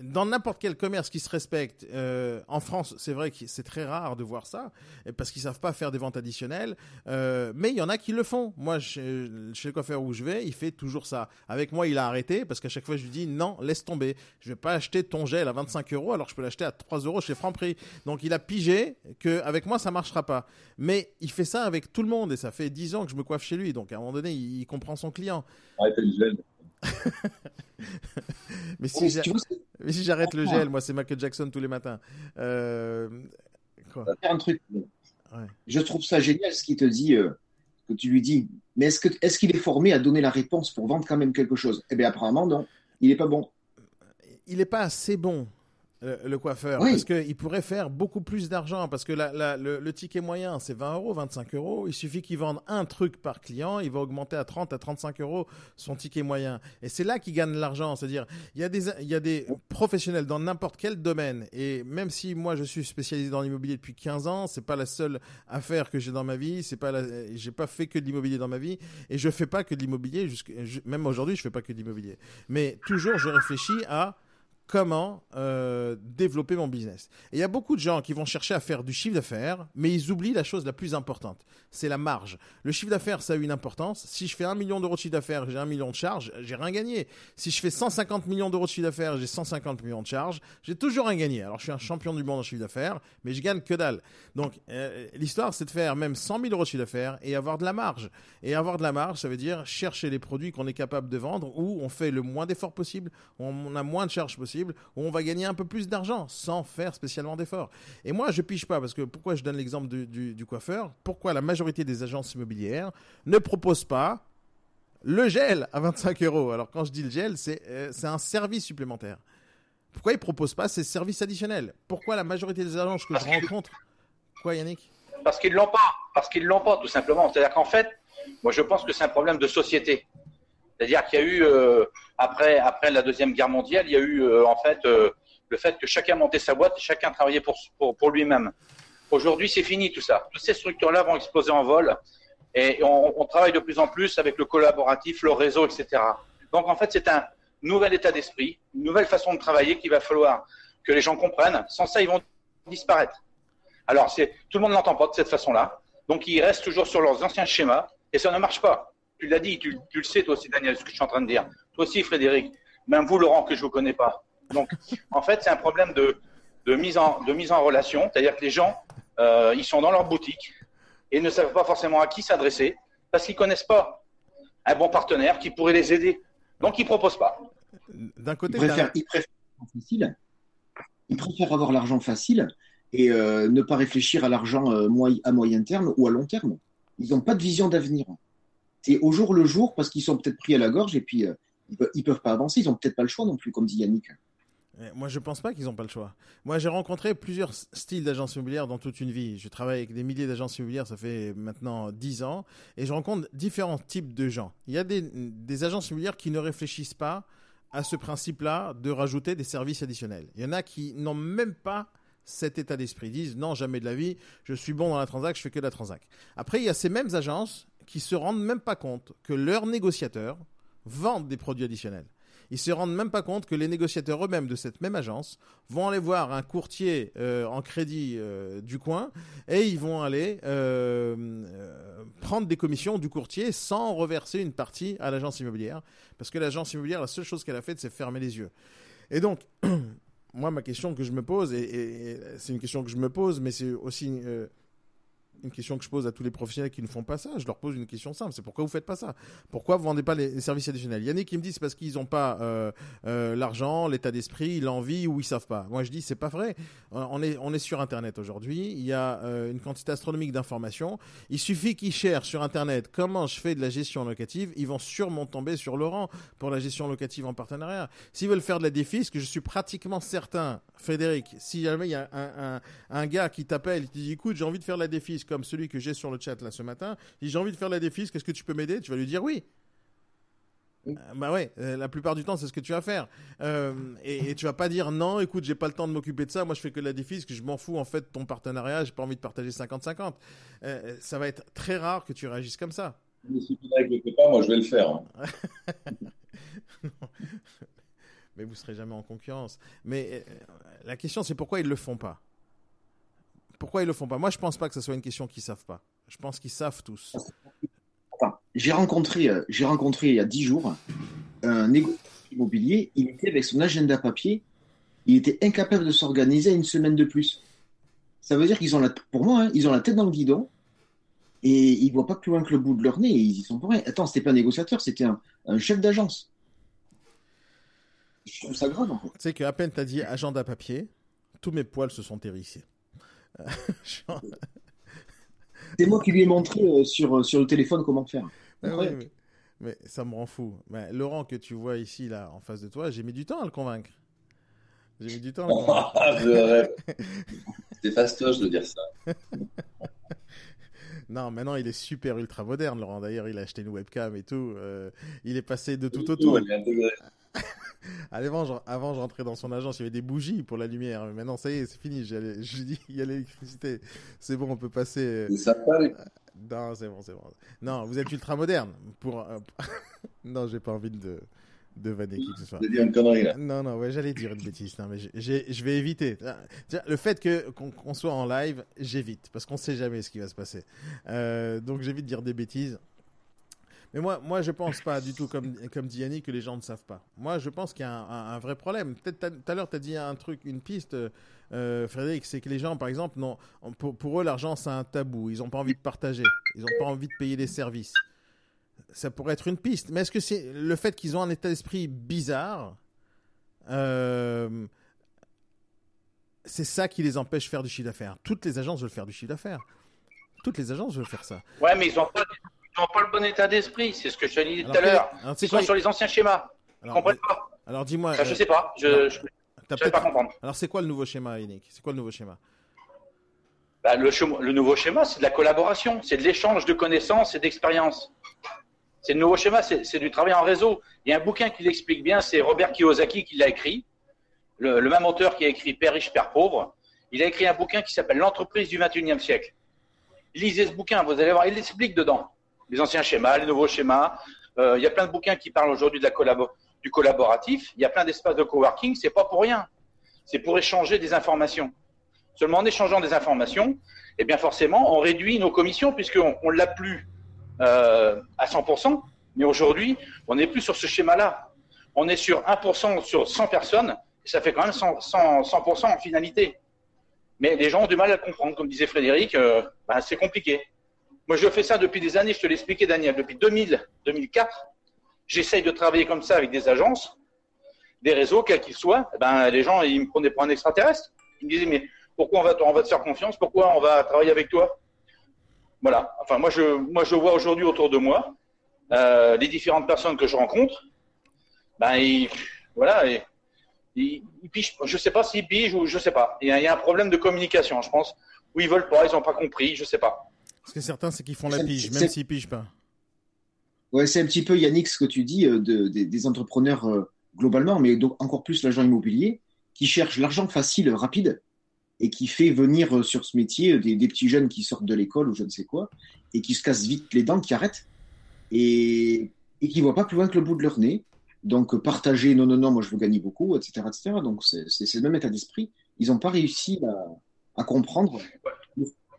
Speaker 1: dans n'importe quel commerce qui se respecte, euh, en France, c'est vrai que c'est très rare de voir ça, parce qu'ils savent pas faire des ventes additionnelles, euh, mais il y en a qui le font. Moi, chez, chez, le coiffeur où je vais, il fait toujours ça. Avec moi, il a arrêté, parce qu'à chaque fois, je lui dis, non, laisse tomber. Je vais pas acheter ton gel à 25 euros, alors que je peux l'acheter à 3 euros chez Franprix. Donc, il a pigé que avec moi, ça marchera pas. Mais il fait ça avec tout le monde, et ça fait 10 ans que je me coiffe chez lui. Donc, à un moment donné, il, il comprend son client.
Speaker 4: Arrêtez le gel.
Speaker 1: mais si j'arrête le gel, moi c'est Michael Jackson tous les matins. Euh...
Speaker 3: Quoi un truc. Je trouve ça génial ce qu'il te dit, euh, que tu lui dis. Mais est-ce qu'il est, qu'il est formé à donner la réponse pour vendre quand même quelque chose? Eh bien apparemment non. Il n'est pas bon.
Speaker 1: Il n'est pas assez bon. Le coiffeur. Parce qu'il pourrait faire beaucoup plus d'argent. Parce que le, ticket moyen, c'est 20 euros, 25 euros. Il suffit qu'il vende un truc par client. Il va augmenter à 30 à 35 euros son ticket moyen. Et c'est là qu'il gagne l'argent. C'est-à-dire, il y, a des, il y a des professionnels dans n'importe quel domaine. Et même si moi, je suis spécialisé dans l'immobilier depuis 15 ans, c'est pas la seule affaire que j'ai dans ma vie. C'est pas j'ai pas fait que de l'immobilier dans ma vie. Et je fais pas que de l'immobilier. Même aujourd'hui, je fais pas que de l'immobilier. Mais toujours, je réfléchis à comment euh, développer mon business. Et il y a beaucoup de gens qui vont chercher à faire du chiffre d'affaires, mais ils oublient la chose la plus importante, c'est la marge. Le chiffre d'affaires, ça a une importance. Si je fais un million d'euros de chiffre d'affaires, j'ai un million de charges, j'ai rien gagné. Si je fais 150 millions d'euros de chiffre d'affaires, j'ai 150 millions de charges, j'ai toujours rien gagné. Alors je suis un champion du monde en chiffre d'affaires, mais je gagne que dalle. Donc euh, l'histoire, c'est de faire même 100 000 euros de chiffre d'affaires et avoir de la marge. Et avoir de la marge, ça veut dire chercher les produits qu'on est capable de vendre où on fait le moins d'efforts possible, on a moins de charges possible où on va gagner un peu plus d'argent sans faire spécialement d'efforts. Et moi, je piche pas parce que pourquoi je donne l'exemple du, coiffeur? Pourquoi la majorité des agences immobilières ne proposent pas le gel à 25 euros? Alors quand je dis le gel, c'est euh, un service supplémentaire. Pourquoi ils proposent pas ces services additionnels? Pourquoi la majorité des agences que je rencontre Quoi, Yannick?
Speaker 2: Parce qu'ils l'ont pas. Parce qu'ils l'ont pas, tout simplement. C'est-à-dire qu'en fait, moi, je pense que c'est un problème de société. C'est-à-dire qu'il y a eu, euh, après, la Deuxième Guerre mondiale, il y a eu euh, en fait euh, le fait que chacun montait sa boîte et chacun travaillait pour, lui-même. Aujourd'hui, c'est fini tout ça. Toutes ces structures-là vont exploser en vol et on, travaille de plus en plus avec le collaboratif, le réseau, etc. Donc en fait, c'est un nouvel état d'esprit, une nouvelle façon de travailler qu'il va falloir que les gens comprennent. Sans ça, ils vont disparaître. Alors, tout le monde n'entend pas de cette façon-là. Donc, ils restent toujours sur leurs anciens schémas et ça ne marche pas tu l'as dit, tu, le sais toi aussi, Daniel, ce que je suis en train de dire. Toi aussi, Frédéric. Même vous, Laurent, que je ne vous connais pas. Donc, en fait, c'est un problème de, de, mise en, de mise en relation. C'est-à-dire que les gens, euh, ils sont dans leur boutique et ne savent pas forcément à qui s'adresser parce qu'ils ne connaissent pas un bon partenaire qui pourrait les aider. Donc, ils ne proposent pas.
Speaker 3: D'un côté, ils préfèrent, ils préfèrent, facile. Ils préfèrent avoir l'argent facile et euh, ne pas réfléchir à l'argent euh, à moyen terme ou à long terme. Ils n'ont pas de vision d'avenir c'est au jour le jour parce qu'ils sont peut-être pris à la gorge et puis euh, ils, peuvent, peuvent pas avancer. Ils ont peut-être pas le choix non plus, comme dit Yannick.
Speaker 1: Moi, je pense pas qu'ils n'ont pas le choix. Moi, j'ai rencontré plusieurs styles d'agences immobilières dans toute une vie. Je travaille avec des milliers d'agences immobilières, ça fait maintenant dix ans, et je rencontre différents types de gens. Il y a des, des agences immobilières qui ne réfléchissent pas à ce principe-là de rajouter des services additionnels. Il y en a qui n'ont même pas cet état d'esprit. Ils disent non, jamais de la vie, je suis bon dans la transac, je fais que de la transac. Après, il y a ces mêmes agences qui se rendent même pas compte que leurs négociateurs vendent des produits additionnels. Ils se rendent même pas compte que les négociateurs eux-mêmes de cette même agence vont aller voir un courtier euh, en crédit euh, du coin et ils vont aller prendre des commissions du courtier sans reverser une partie à l'agence immobilière. Parce que l'agence immobilière, la seule chose qu'elle a faite, c'est fermer les yeux. Et donc, *clears throat* moi, ma question que je me pose, et, c'est une question que je me pose, mais c'est aussi une question que je pose à tous les professionnels qui ne font pas ça. Je leur pose une question simple. C'est pourquoi vous faites pas ça? Pourquoi vous vendez pas les, services additionnels? Yannick qui me dit c'est parce qu'ils n'ont pas euh, euh, l'argent, l'état d'esprit, l'envie ou ils savent pas. Moi je dis c'est pas vrai. Euh, on est on est sur Internet aujourd'hui. Il y a une quantité astronomique d'informations. Il suffit qu'ils cherchent sur Internet comment je fais de la gestion locative. Ils vont sûrement tomber sur Laurent pour la gestion locative en partenariat. S'ils veulent faire de la défisque, je suis pratiquement certain, Frédéric, si jamais il y a un, un, gars qui t'appelle, qui dit écoute j'ai envie de faire de la défisque comme celui que j'ai sur le chat là ce matin, si j'ai envie de faire la défis, est-ce que tu peux m'aider? Tu vas lui dire oui. Euh, bah ouais, euh, la plupart du temps, c'est ce que tu vas faire. Euh, et, tu vas pas dire non, écoute, j'ai pas le temps de m'occuper de ça, moi je fais que de la défis, que je m'en fous en fait de ton partenariat, j'ai pas envie de partager 50-50. ça va être très rare que tu réagisses comme ça.
Speaker 4: Mais si tu n'arrives pas, moi je vais le faire. Hein. *laughs*
Speaker 1: mais vous serez jamais en concurrence. Mais la question c'est pourquoi ils le font pas? Pourquoi ils le font pas? Moi, je pense pas que ce soit une question qu'ils savent pas. Je pense qu'ils savent tous.
Speaker 3: j'ai rencontré, euh, j'ai rencontré il y a dix jours un négociateur immobilier. Il était avec son agenda papier. Il était incapable de s'organiser une semaine de plus. Ça veut dire qu'ils ont la, pour moi, hein, ils ont la tête dans le guidon et ils voient pas plus loin que le bout de leur nez. ils y sont pour rien. Attends, c'était pas un négociateur, c'était un, chef d'agence. Je trouve ça grave. En fait.
Speaker 1: Tu sais qu'à peine tu as dit agenda papier, tous mes poils se sont hérissés.
Speaker 3: C'est moi qui lui ai montré euh, sur, euh, sur le téléphone comment faire.
Speaker 1: Ah mais, ça me rend fou. Mais Laurent, que tu vois ici, là, en face de toi, j'ai mis du temps à le convaincre. J'ai mis du temps à le *laughs* *laughs*
Speaker 4: C'est fastoche de dire ça.
Speaker 1: non, maintenant il est super ultra moderne, Laurent. D'ailleurs, il a acheté une webcam et tout. Euh, il est passé de tout au tout. *laughs* avant, avant, je rentrais dans son agence, il y avait des bougies pour la lumière. Mais maintenant, ça y est, c'est fini. Je dis, il y a l'électricité. C'est bon, on peut passer.
Speaker 4: C'est sympa, les...
Speaker 1: Non, c'est bon, c'est bon. Non, vous êtes ultra moderne. Pour... Euh, *laughs* non, j'ai pas envie de, de vanner qui que ce soit.
Speaker 4: dire une connerie, là.
Speaker 1: Non, non, ouais, j'allais dire une bêtise. Non, mais je vais éviter. Le fait que, qu'on, soit en live, j'évite. Parce qu'on sait jamais ce qui va se passer. Euh, donc, j'évite de dire des bêtises. Mais moi, moi, je pense pas du tout, comme, comme dit Yannick, que les gens ne savent pas. Moi, je pense qu'il y a un, vrai problème. Peut-être tout à l'heure, tu as dit un truc, une piste, euh, Frédéric, c'est que les gens, par exemple, non, pour, pour eux, l'argent, c'est un tabou. Ils n'ont pas envie de partager. Ils n'ont pas envie de payer des services. Ça pourrait être une piste. Mais est-ce que c'est le fait qu'ils ont un état d'esprit bizarre euh, c'est ça qui les empêche de faire du chiffre d'affaires? Toutes les agences veulent faire du chiffre d'affaires. Toutes les agences veulent faire ça.
Speaker 2: Ouais, mais ils n'ont pas n'ont pas le bon état d'esprit. C'est ce que je te disais tout à l'heure. Ils sont sur les anciens schémas. Ne comprennent pas.
Speaker 1: Alors dis-moi.
Speaker 2: je ne sais pas. Je ne peux pas comprendre.
Speaker 1: Alors c'est quoi le nouveau schéma, Yannick? C'est quoi le nouveau schéma?
Speaker 2: Bah, le, le, nouveau schéma, c'est de la collaboration, c'est de l'échange de connaissances et d'expériences. C'est le nouveau schéma, c'est du travail en réseau. Il y a un bouquin qui l'explique bien, c'est Robert Kiyosaki qui l'a écrit, le, le, même auteur qui a écrit Père riche, Père pauvre. Il a écrit un bouquin qui s'appelle L'entreprise du 21e siècle. Lisez ce bouquin, vous allez voir, il l'explique dedans les anciens schémas, les nouveaux schémas. Euh, il y a plein de bouquins qui parlent aujourd'hui du collaboratif. Il y a plein d'espaces de coworking. C'est pas pour rien. C'est pour échanger des informations. Seulement en échangeant des informations, eh bien forcément, on réduit nos commissions puisqu'on on l'a plus euh, à 100%. Mais aujourd'hui, on n'est plus sur ce schéma-là. On est sur 1% sur 100 personnes. Ça fait quand même 100%, 100, en finalité. Mais les gens ont du mal à comprendre. Comme disait Frédéric, euh, ben, c'est compliqué. Moi, je fais ça depuis des années, je te l'expliquais, Daniel, depuis 2000, 2004. J'essaye de travailler comme ça avec des agences, des réseaux, quels qu'ils soient. Eh ben, les gens, ils me prenaient pour un extraterrestre. Ils me disaient, mais pourquoi on va, on va te faire confiance? Pourquoi on va travailler avec toi? Voilà. Enfin, moi, je, moi, je vois aujourd'hui autour de moi euh, les différentes personnes que je rencontre. Ben, ils, voilà. Ils, pigent, je sais pas s'ils pigent ou je sais pas. Il y, a, y a un problème de communication, je pense, où ils veulent pas, ils n'ont pas compris, je sais pas.
Speaker 1: Ce que certains, c'est qu'ils font la pige, même s'ils pigent pas.
Speaker 3: Ouais, c'est un petit peu, Yannick, ce que tu dis euh, de, des entrepreneurs euh, globalement, mais donc encore plus l'agent immobilier, qui cherche l'argent facile, rapide, et qui fait venir euh, sur ce métier des, petits jeunes qui sortent de l'école ou je ne sais quoi, et qui se cassent vite les dents, qui arrêtent, et, et qui ne voient pas plus loin que le bout de leur nez. Donc, partager, non, non, non, moi je veux gagner beaucoup, etc. etc. Donc, c'est le même état d'esprit. Ils n'ont pas réussi à, comprendre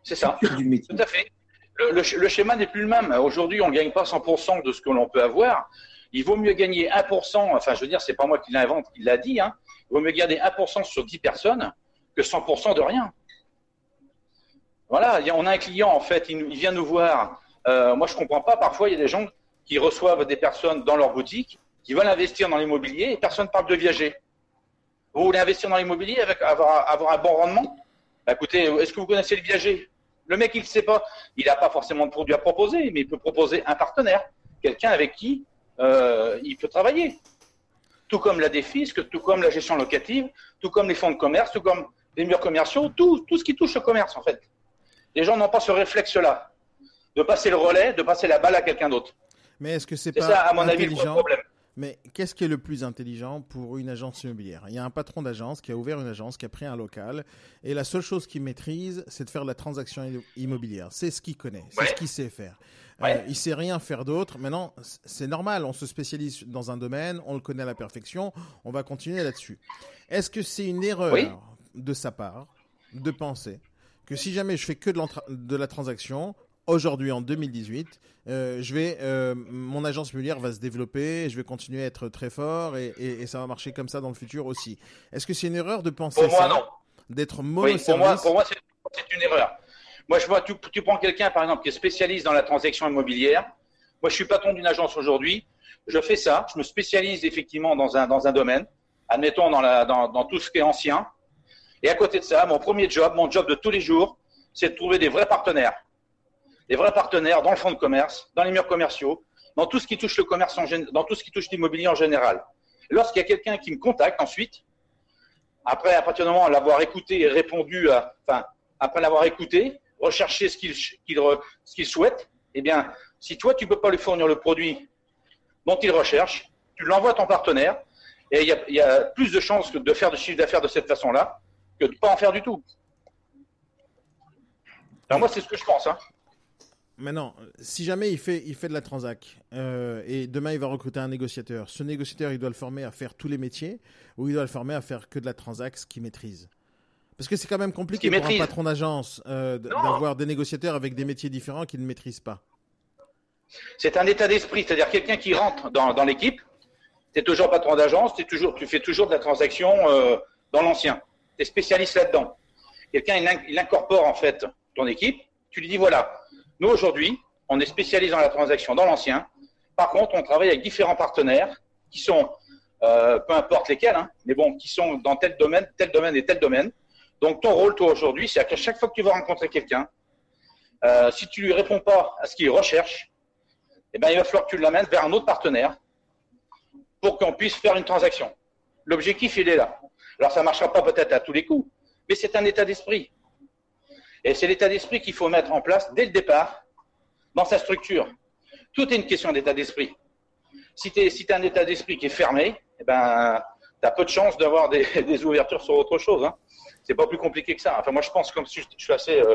Speaker 2: c'est ça. du métier. Tout à fait. Le, schéma n'est plus le même. Aujourd'hui, on ne gagne pas 100% de ce que l'on peut avoir. Il vaut mieux gagner 1%, enfin je veux dire, c'est pas moi qui l'invente, qui l'a dit, hein. il vaut mieux gagner 1% sur 10 personnes que 100% de rien. Voilà, on a un client, en fait, il, vient nous voir. Euh, moi, je ne comprends pas, parfois, il y a des gens qui reçoivent des personnes dans leur boutique, qui veulent investir dans l'immobilier et personne ne parle de viager. Vous voulez investir dans l'immobilier avec avoir, avoir, un bon rendement? Bah, Écoutez, est-ce que vous connaissez le viager? Le mec, il ne sait pas. Il n'a pas forcément de produit à proposer, mais il peut proposer un partenaire, quelqu'un avec qui euh, il peut travailler. Tout comme la défisque, tout comme la gestion locative, tout comme les fonds de commerce, tout comme les murs commerciaux, tout, tout ce qui touche au commerce en fait. Les gens n'ont pas ce réflexe-là de passer le relais, de passer la balle à quelqu'un d'autre.
Speaker 1: Mais est-ce que c'est pas ça, à mon avis, le problème mais qu'est-ce qui est le plus intelligent pour une agence immobilière? Il y a un patron d'agence qui a ouvert une agence, qui a pris un local, et la seule chose qu'il maîtrise, c'est de faire la transaction immobilière. C'est ce qu'il connaît, c'est ce qu'il sait faire. Ouais. Euh, il sait rien faire d'autre. Maintenant, c'est normal, on se spécialise dans un domaine, on le connaît à la perfection, on va continuer là-dessus. Est-ce que c'est une erreur de sa part de penser que si jamais je fais que de, la transaction, aujourd'hui en 2018, euh, je vais, euh, mon agence immobilière va se développer, je vais continuer à être très fort et, ça va marcher comme ça dans le futur aussi. Est-ce que c'est une erreur de penser
Speaker 2: pour
Speaker 1: moi,
Speaker 2: non.
Speaker 1: D'être
Speaker 2: monoservice pour moi, pour moi c'est une erreur. Moi, je vois, tu, tu prends quelqu'un, par exemple, qui est spécialiste dans la transaction immobilière. Moi, je suis patron d'une agence aujourd'hui. Je fais ça. Je me spécialise effectivement dans un, dans un domaine. Admettons dans, la, dans, dans tout ce qui est ancien. Et à côté de ça, mon premier job, mon job de tous les jours, c'est de trouver des vrais partenaires. Des vrais partenaires dans le fonds de commerce, dans les murs commerciaux, dans tout ce qui touche le commerce, en, dans tout ce qui touche l'immobilier en général. Lorsqu'il y a quelqu'un qui me contacte ensuite, après, à partir du moment l'avoir écouté et répondu, à, enfin, après l'avoir écouté, rechercher ce qu'il souhaite, eh bien, si toi, tu ne peux pas lui fournir le produit dont il recherche, tu l'envoies à ton partenaire, et il y, a, plus de chances de faire de chiffre d'affaires de cette façon-là que de ne pas en faire du tout. Alors moi, c'est ce que je pense. Hein.
Speaker 1: Maintenant, si jamais il fait, il fait de la transac euh, et demain il va recruter un négociateur, ce négociateur il doit le former à faire tous les métiers ou il doit le former à faire que de la transac, ce qu'il maîtrise parce que c'est quand même compliqué pour un patron d'agence euh, d'avoir des négociateurs avec des métiers différents qu'il ne maîtrise pas.
Speaker 2: C'est un état d'esprit, c'est-à-dire quelqu'un qui rentre dans, dans l'équipe, tu es toujours patron d'agence, tu fais toujours de la transaction euh, dans l'ancien. Tu es spécialiste là-dedans. Quelqu'un, il, incorpore en fait ton équipe, tu lui dis voilà, nous aujourd'hui, on est spécialiste dans la transaction dans l'ancien. Par contre, on travaille avec différents partenaires qui sont, euh, peu importe lesquels, hein, mais bon, qui sont dans tel domaine, tel domaine et tel domaine. Donc ton rôle, toi, aujourd'hui, c'est qu'à chaque fois que tu vas rencontrer quelqu'un, euh, si tu lui réponds pas à ce qu'il recherche, eh ben, il va falloir que tu l'amènes vers un autre partenaire pour qu'on puisse faire une transaction. L'objectif, il est là. Alors, ça ne marchera pas peut-être à tous les coups, mais c'est un état d'esprit. Et c'est l'état d'esprit qu'il faut mettre en place dès le départ dans sa structure. Tout est une question d'état d'esprit. Si tu si as un état d'esprit qui est fermé, eh ben, tu as peu de chances d'avoir *laughs* des, ouvertures sur autre chose. Hein c'est pas plus compliqué que ça. Enfin, moi, je pense comme si je suis assez euh,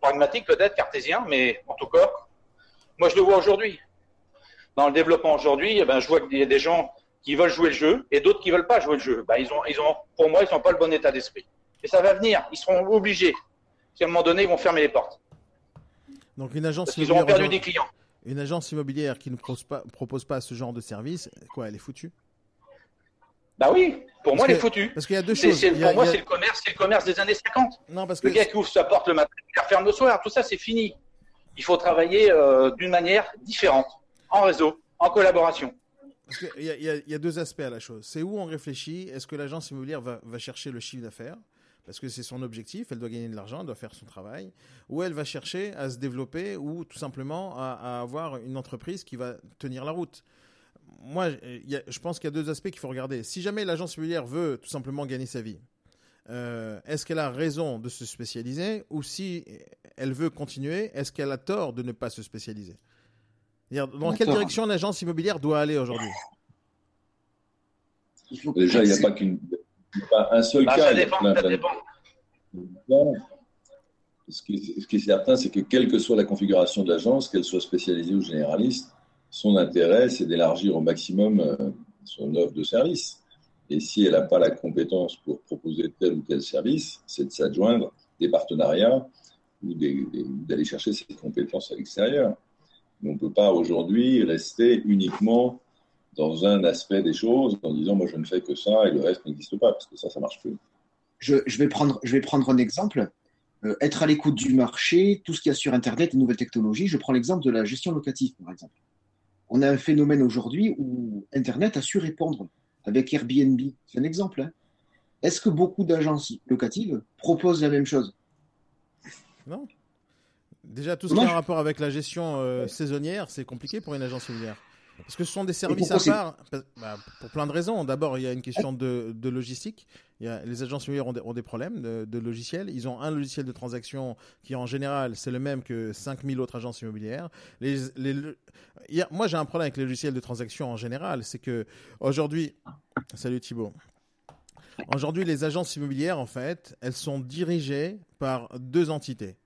Speaker 2: pragmatique, peut-être cartésien, mais en tout cas, moi, je le vois aujourd'hui. Dans le développement aujourd'hui, eh ben, je vois qu'il y a des gens qui veulent jouer le jeu et d'autres qui veulent pas jouer le jeu. Ben, ils ont, ils ont, pour moi, ils n'ont pas le bon état d'esprit. Et ça va venir. Ils seront obligés. Si à un moment donné, ils vont fermer les portes.
Speaker 1: Donc une agence
Speaker 2: Parce auront perdu des clients.
Speaker 1: Une agence immobilière qui ne propose pas, propose pas ce genre de service, quoi, elle est foutue?
Speaker 2: Bah oui, pour moi, il est foutu.
Speaker 1: Parce qu'il y a deux choses.
Speaker 2: pour moi, c'est le commerce, c'est le commerce des années 50.
Speaker 1: Non, parce que
Speaker 2: le gars qui ouvre sa porte le matin, il ferme le soir, tout ça, c'est fini. Il faut travailler euh, d'une manière différente, en réseau, en collaboration.
Speaker 1: Parce qu'il y, y, a deux aspects à la chose. C'est où on réfléchit? Est-ce que l'agence immobilière va, va, chercher le chiffre d'affaires? Parce que c'est son objectif, elle doit gagner de l'argent, elle doit faire son travail, ou elle va chercher à se développer, ou tout simplement à, à avoir une entreprise qui va tenir la route. Moi, je pense qu'il y a deux aspects qu'il faut regarder. Si jamais l'agence immobilière veut tout simplement gagner sa vie, euh, est-ce qu'elle a raison de se spécialiser ou si elle veut continuer, est-ce qu'elle a tort de ne pas se spécialiser? Dans quelle direction l'agence immobilière doit aller aujourd'hui?
Speaker 4: Déjà, il n'y a pas qu'une, un seul bah, cas. Ça dépend, ça dépend. Ce qui, est, ce qui est certain, c'est que quelle que soit la configuration de l'agence, qu'elle soit spécialisée ou généraliste, son intérêt, c'est d'élargir au maximum euh, son offre de service. Et si elle n'a pas la compétence pour proposer tel ou tel service, c'est de s'adjoindre des partenariats ou d'aller chercher ses compétences à l'extérieur. On ne peut pas aujourd'hui rester uniquement dans un aspect des choses en disant moi je ne fais que ça et le reste n'existe pas parce que ça, ça marche plus.
Speaker 3: Je, vais, prendre, je vais prendre un exemple. Euh, être à l'écoute du marché, tout ce qu'il y a sur Internet, les nouvelles technologies. Je prends l'exemple de la gestion locative, par exemple. On a un phénomène aujourd'hui où Internet a su répondre avec Airbnb. C'est un exemple. Hein. Est-ce que beaucoup d'agences locatives proposent la même chose?
Speaker 1: Non. Déjà, tout ce qui a un rapport avec la gestion euh, saisonnière, c'est compliqué pour une agence immobilière. Parce que ce sont des services à part, bah, pour plein de raisons. D'abord, il y a une question de, logistique. Il y a, les agences immobilières ont des, problèmes de, de, logiciels. Ils ont un logiciel de transaction qui, en général, c'est le même que 5000 autres agences immobilières. Les, les, moi, j'ai un problème avec les logiciels de transaction en général. C'est que aujourd'hui, salut Thibault. Aujourd'hui, les agences immobilières, en fait, elles sont dirigées par deux entités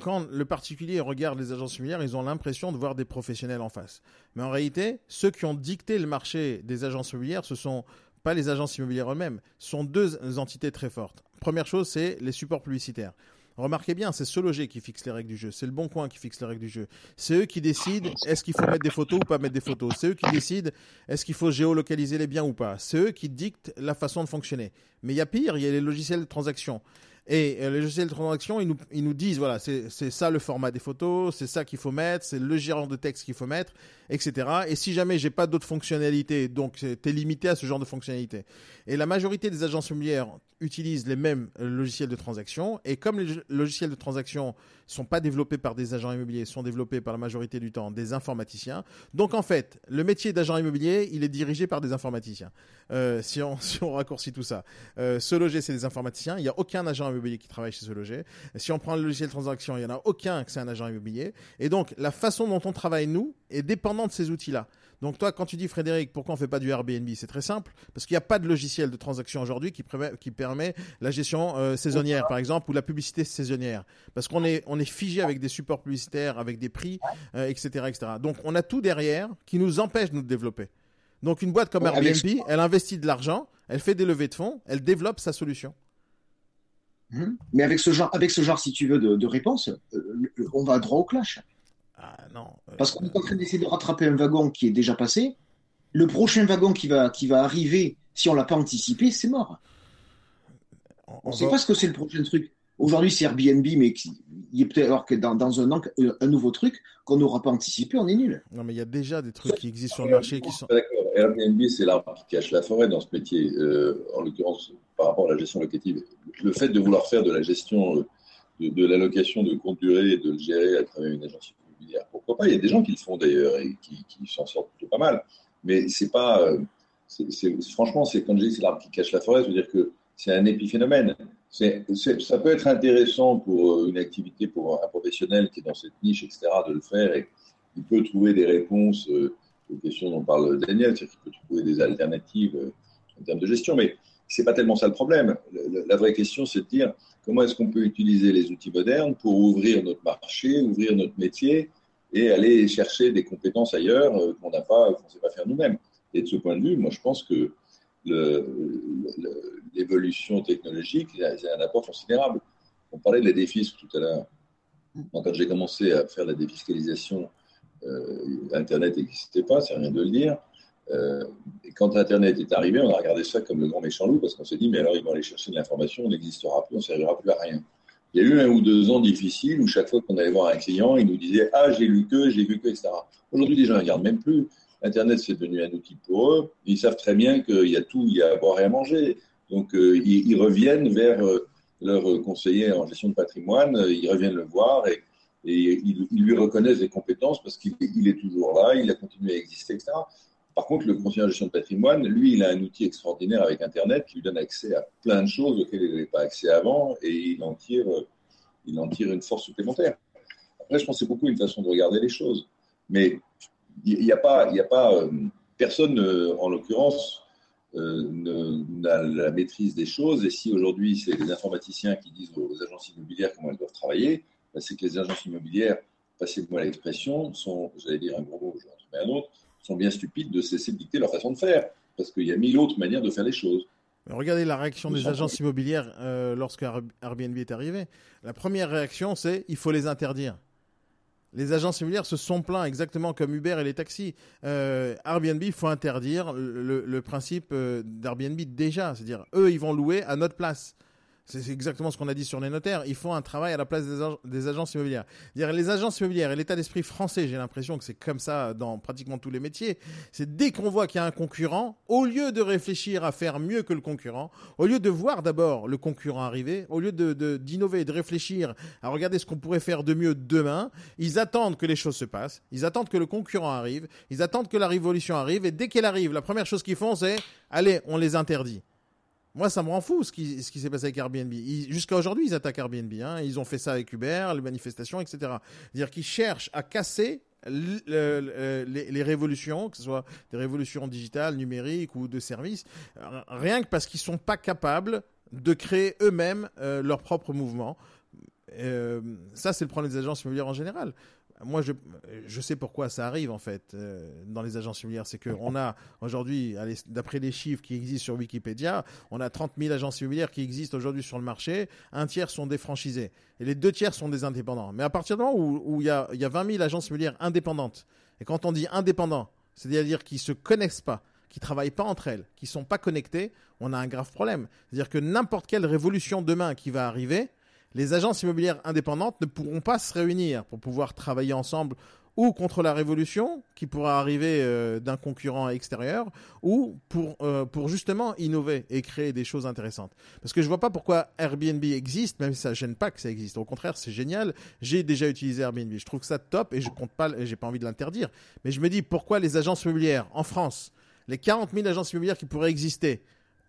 Speaker 1: quand le particulier regarde les agences immobilières, ils ont l'impression de voir des professionnels en face. Mais en réalité, ceux qui ont dicté le marché des agences immobilières, ce sont pas les agences immobilières eux-mêmes, ce sont deux entités très fortes. Première chose, c'est les supports publicitaires. Remarquez bien, c'est Sologer qui fixe les règles du jeu. C'est le Bon Coin qui fixe les règles du jeu. C'est eux qui décident est-ce qu'il faut mettre des photos ou pas mettre des photos. C'est eux qui décident est-ce qu'il faut géolocaliser les biens ou pas. C'est eux qui dictent la façon de fonctionner. Mais il y a pire, il y a les logiciels de transaction. Et euh, les logiciels de transaction, ils nous, ils nous disent, voilà, c'est ça le format des photos, c'est ça qu'il faut mettre, c'est le gérant de texte qu'il faut mettre, etc. Et si jamais j'ai pas d'autres fonctionnalités, donc tu es limité à ce genre de fonctionnalités. Et la majorité des agences immobilières utilisent les mêmes euh, logiciels de transaction. Et comme les logiciels de transaction sont pas développés par des agents immobiliers, sont développés par la majorité du temps des informaticiens. Donc en fait, le métier d'agent immobilier, il est dirigé par des informaticiens. Euh, si, on, *laughs* raccourcit tout ça. Euh, ce loger, c'est des informaticiens. Il n'y a aucun agent immobilier qui travaille chez ce loger. Si on prend le logiciel de transaction, il n'y en a aucun que c'est un agent immobilier. Et donc, la façon dont on travaille, nous, est dépendante de ces outils-là. Donc toi, quand tu dis Frédéric, pourquoi on fait pas du Airbnb? C'est très simple, parce qu'il n'y a pas de logiciel de transaction aujourd'hui qui, qui, permet la gestion euh, saisonnière, par exemple, ou la publicité saisonnière, parce qu'on est on est figé avec des supports publicitaires, avec des prix, etc., euh, etc. Donc on a tout derrière qui nous empêche de nous développer. Donc une boîte comme Airbnb, elle investit de l'argent, elle fait des levées de fonds, elle développe sa solution.
Speaker 3: Hum. Mais avec ce genre, avec ce genre, si tu veux, de, de réponse, euh, on va droit au clash. Ah, non. Euh, Parce qu'on est en train d'essayer de rattraper un wagon qui est déjà passé. Le prochain wagon qui va, qui va arriver, si on l'a pas anticipé, c'est mort. On ne sait pas ce que c'est le prochain truc. Aujourd'hui, c'est Airbnb, mais il est peut-être alors que dans, dans un an, un nouveau truc qu'on n'aura pas anticipé, on est nul.
Speaker 1: Non, mais il y a déjà des trucs qui existent sur le marché qui sont.
Speaker 4: D'accord. Airbnb, c'est l'arbre qui cache la forêt dans ce métier, euh, en l'occurrence par rapport à la gestion locative. Le fait de vouloir faire de la gestion euh, de, de l'allocation de compte durée et de le gérer à travers une agence pourquoi pas Il y a des gens qui le font d'ailleurs et qui, s'en sortent plutôt pas mal. Mais c'est pas. Euh, franchement, c'est quand je dis c'est l'arbre qui cache la forêt, je veux dire que c'est un épiphénomène. ça peut être intéressant pour euh, une activité, pour un professionnel qui est dans cette niche, etc., de le faire et il peut trouver des réponses euh, aux questions dont parle Daniel, c'est-à-dire qu'il peut trouver des alternatives en termes de gestion. Mais c'est pas tellement ça le problème. La vraie question, c'est de dire comment est-ce qu'on peut utiliser les outils modernes pour ouvrir notre marché, ouvrir notre métier et aller chercher des compétences ailleurs euh, qu'on n'a pas, qu'on ne sait pas faire nous-mêmes. Et de ce point de vue, moi, je pense que l'évolution technologique, c'est un apport considérable. On parlait de la défisque tout à l'heure. Quand j'ai commencé à faire la défiscalisation, euh, Internet n'existait pas, c'est rien de le dire. Euh, quand Internet est arrivé, on a regardé ça comme le grand méchant loup parce qu'on s'est dit, mais alors ils vont aller chercher de l'information, on n'existera plus, on ne servira plus à rien. Il y a eu un ou deux ans difficiles où chaque fois qu'on allait voir un client, il nous disait Ah, j'ai lu que, j'ai vu que, etc. Aujourd'hui, les gens ne regardent même plus. Internet, c'est devenu un outil pour eux. Ils savent très bien qu'il y a tout, il y a à boire et à manger. Donc, euh, ils, reviennent vers euh, leur conseiller en gestion de patrimoine, ils reviennent le voir et, ils, lui reconnaissent des compétences parce qu'il est toujours là, il a continué à exister, etc. Par contre, le conseiller en gestion de patrimoine, lui, il a un outil extraordinaire avec Internet qui lui donne accès à plein de choses auxquelles il n'avait pas accès avant et il en tire, euh, il en tire une force supplémentaire. Après, je pense que c'est beaucoup une façon de regarder les choses. Mais il n'y a pas, il a pas euh, personne, euh, en l'occurrence, n'a la maîtrise des choses. Et si aujourd'hui, c'est les informaticiens qui disent aux agences immobilières comment elles doivent travailler, ben, c'est que les agences immobilières, passez-moi l'expression, sont, j'allais dire un gros mot, je vais en un autre, sont bien stupides de cesser de dicter leur façon de faire, parce qu'il y a mille autres manières de faire les choses.
Speaker 1: Regardez la réaction des agences immobilières euh, lorsque Airbnb est arrivé. La première réaction, c'est il faut les interdire. Les agences immobilières se sont plaints exactement comme Uber et les taxis. Euh, Airbnb, il faut interdire le, principe euh, d'Airbnb déjà. C'est-à-dire, eux, ils vont louer à notre place. C'est exactement ce qu'on a dit sur les notaires. Ils font un travail à la place des, agences immobilières. Dire les agences immobilières et l'état d'esprit français, j'ai l'impression que c'est comme ça dans pratiquement tous les métiers. C'est dès qu'on voit qu'il y a un concurrent, au lieu de réfléchir à faire mieux que le concurrent, au lieu de voir d'abord le concurrent arriver, au lieu de d'innover, de, réfléchir à regarder ce qu'on pourrait faire de mieux demain, ils attendent que les choses se passent, ils attendent que le concurrent arrive, ils attendent que la révolution arrive, et dès qu'elle arrive, la première chose qu'ils font, c'est allez, on les interdit. Moi, ça me rend fou ce qui, s'est passé avec Airbnb. Jusqu'à aujourd'hui, ils attaquent Airbnb. Hein. Ils ont fait ça avec Uber, les manifestations, etc. C'est-à-dire qu'ils cherchent à casser les, révolutions, que ce soit des révolutions digitales, numériques ou de services, rien que parce qu'ils sont pas capables de créer eux-mêmes euh, leur propre mouvement. Euh, ça, c'est le problème des agences immobilières en général moi, je, je sais pourquoi ça arrive en fait euh, dans les agences immobilières. C'est qu'on a aujourd'hui, d'après les chiffres qui existent sur Wikipédia, on a 30 000 agences immobilières qui existent aujourd'hui sur le marché. Un tiers sont des franchisés et les deux tiers sont des indépendants. Mais à partir du moment où il y a, y a 20 000 agences immobilières indépendantes, et quand on dit indépendants, c'est-à-dire qui se connaissent pas, qui travaillent pas entre elles, qui sont pas connectées, on a un grave problème. C'est-à-dire que n'importe quelle révolution demain qui va arriver, les agences immobilières indépendantes ne pourront pas se réunir pour pouvoir travailler ensemble ou contre la révolution qui pourra arriver euh, d'un concurrent extérieur ou pour, euh, pour justement innover et créer des choses intéressantes. Parce que je vois pas pourquoi Airbnb existe, même si ça gêne pas que ça existe. Au contraire, c'est génial. J'ai déjà utilisé Airbnb. Je trouve ça top et je compte pas, j'ai pas envie de l'interdire. Mais je me dis pourquoi les agences immobilières en France, les 40 000 agences immobilières qui pourraient exister,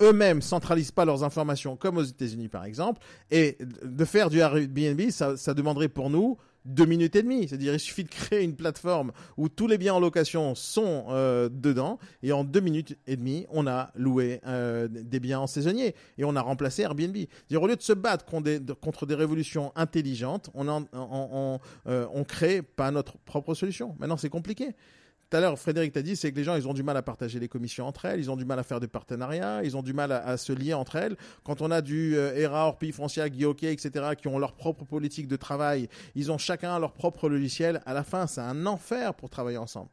Speaker 1: eux-mêmes centralisent pas leurs informations, comme aux États-Unis par exemple, et de faire du Airbnb, ça, demanderait pour nous deux minutes et demie. C'est-à-dire, il suffit de créer une plateforme où tous les biens en location sont euh, dedans, et en deux minutes et demie, on a loué euh, des biens en saisonnier et on a remplacé Airbnb. C'est-à-dire, au lieu de se battre contre des, révolutions intelligentes, on, on, euh, on crée pas notre propre solution. Maintenant, c'est compliqué tout à l'heure, Frédéric t'a dit, c'est que les gens, ils ont du mal à partager les commissions entre elles, ils ont du mal à faire des partenariats, ils ont du mal à, se lier entre elles. Quand on a du euh, ERA, Orpi, Foncia, Guioquet, etc., qui ont leur propre politique de travail, ils ont chacun leur propre logiciel. À la fin, c'est un enfer pour travailler ensemble.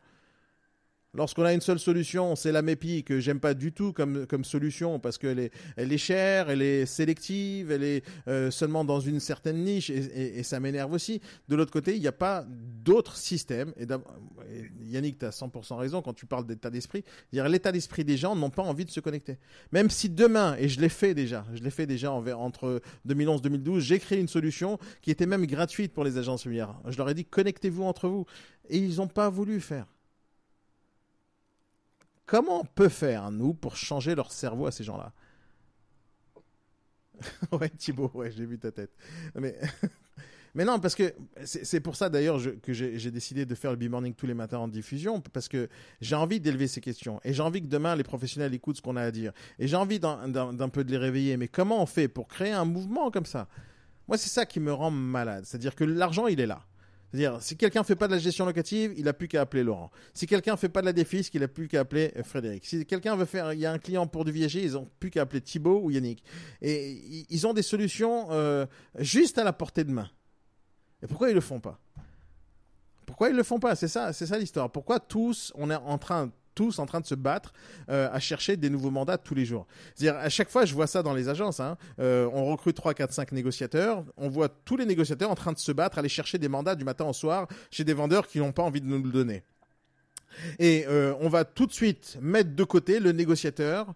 Speaker 1: Lorsqu'on a une seule solution, c'est la MEPI que j'aime pas du tout comme, solution parce qu'elle est, elle est chère, elle est sélective, elle est euh, seulement dans une certaine niche et, et, ça m'énerve aussi. De l'autre côté, il n'y a pas d'autre système. Et, Yannick, tu as 100% raison quand tu parles d'état d'esprit. L'état d'esprit des gens n'ont pas envie de se connecter. Même si demain, et je l'ai fait déjà, je l'ai fait déjà entre 2011 2012, j'ai créé une solution qui était même gratuite pour les agences immobilières. Je leur ai dit connectez-vous entre vous et ils n'ont pas voulu faire. Comment on peut faire, nous, pour changer leur cerveau à ces gens-là? *laughs* Ouais, Thibaut, ouais, j'ai vu ta tête. Mais, *laughs* mais non, parce que c'est pour ça d'ailleurs que j'ai décidé de faire le B-Morning tous les matins en diffusion, parce que j'ai envie d'élever ces questions. Et j'ai envie que demain, les professionnels écoutent ce qu'on a à dire. Et j'ai envie d'un peu de les réveiller. Mais comment on fait pour créer un mouvement comme ça? Moi, c'est ça qui me rend malade. C'est-à-dire que l'argent, il est là. C'est-à-dire, si quelqu'un fait pas de la gestion locative, il a plus qu'à appeler Laurent. Si quelqu'un fait pas de la défisque, il a plus qu'à appeler euh, Frédéric. Si quelqu'un veut faire, il y a un client pour du viager, ils ont plus qu'à appeler Thibaut ou Yannick. Et ils ont des solutions euh, juste à la portée de main. Et pourquoi ils le font pas? Pourquoi ils le font pas? C'est ça, c'est ça l'histoire. Pourquoi tous on est en train tous en train de se battre euh, à chercher des nouveaux mandats tous les jours. C'est-à-dire, à chaque fois, je vois ça dans les agences. Hein. Euh, on recrute 3, 4, 5 négociateurs. On voit tous les négociateurs en train de se battre, aller chercher des mandats du matin au soir chez des vendeurs qui n'ont pas envie de nous le donner. Et euh, on va tout de suite mettre de côté le négociateur.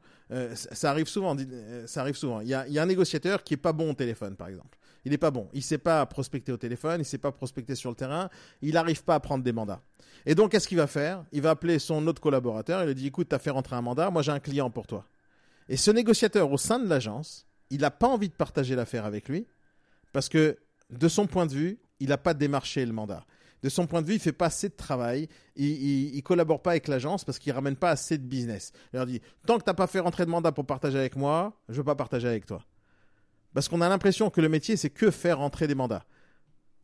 Speaker 1: ça arrive souvent. Il y a, y a un négociateur qui est pas bon au téléphone, par exemple. Il n'est pas bon. Il sait pas prospecter au téléphone, il sait pas prospecter sur le terrain, il n'arrive pas à prendre des mandats. Et donc, qu'est-ce qu'il va faire? Il va appeler son autre collaborateur, il lui dit, écoute, tu as fait rentrer un mandat, moi j'ai un client pour toi. Et ce négociateur au sein de l'agence, il n'a pas envie de partager l'affaire avec lui, parce que de son point de vue, il n'a pas démarché le mandat. De son point de vue, il fait pas assez de travail, il, ne collabore pas avec l'agence parce qu'il ramène pas assez de business. Il leur dit, tant que tu n'as pas fait rentrer de mandat pour partager avec moi, je veux pas partager avec toi. Parce qu'on a l'impression que le métier, c'est que faire rentrer des mandats.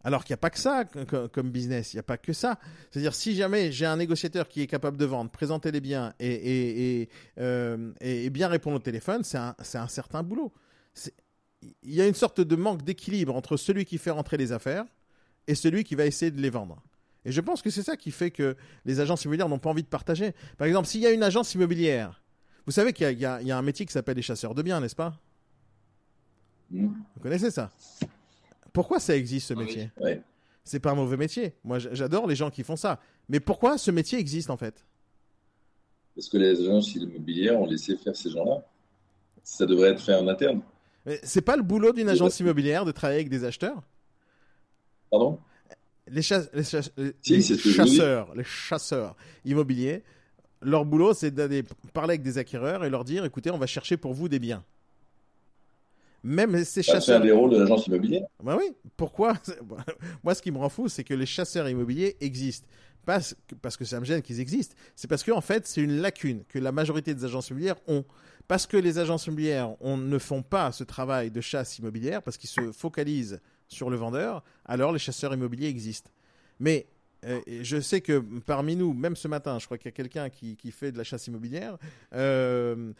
Speaker 1: Alors qu'il n'y a pas que ça comme business, il n'y a pas que ça. C'est-à-dire, si jamais j'ai un négociateur qui est capable de vendre, présenter les biens et, euh, bien répondre au téléphone, c'est un, certain boulot. Il y a une sorte de manque d'équilibre entre celui qui fait rentrer les affaires et celui qui va essayer de les vendre. Et je pense que c'est ça qui fait que les agences immobilières n'ont pas envie de partager. Par exemple, s'il y a une agence immobilière, vous savez qu'il y, a un métier qui s'appelle les chasseurs de biens, n'est-ce pas? Vous connaissez ça? Pourquoi ça existe ce métier? C'est pas un mauvais métier. Moi, j'adore les gens qui font ça. Mais pourquoi ce métier existe en fait?
Speaker 4: Parce que les agences immobilières ont laissé faire ces gens-là. Ça devrait être fait en interne.
Speaker 1: C'est pas le boulot d'une agence immobilière de travailler avec des acheteurs?
Speaker 4: Pardon?
Speaker 1: Les, chasseurs, les chasseurs immobiliers, leur boulot, c'est d'aller parler avec des acquéreurs et leur dire, écoutez, on va chercher pour vous des biens. Même ces chasseurs.
Speaker 4: C'est un des rôles de l'agence immobilière.
Speaker 1: Bah oui. Pourquoi? *laughs* Moi, ce qui me rend fou, c'est que les chasseurs immobiliers existent. Pas parce que ça me gêne qu'ils existent. C'est parce qu'en en fait, c'est une lacune que la majorité des agences immobilières ont. Parce que les agences immobilières on, ne font pas ce travail de chasse immobilière, parce qu'ils se focalisent sur le vendeur, alors les chasseurs immobiliers existent. Mais euh, je sais que parmi nous, même ce matin, je crois qu'il y a quelqu'un qui, qui, fait de la chasse immobilière. Euh,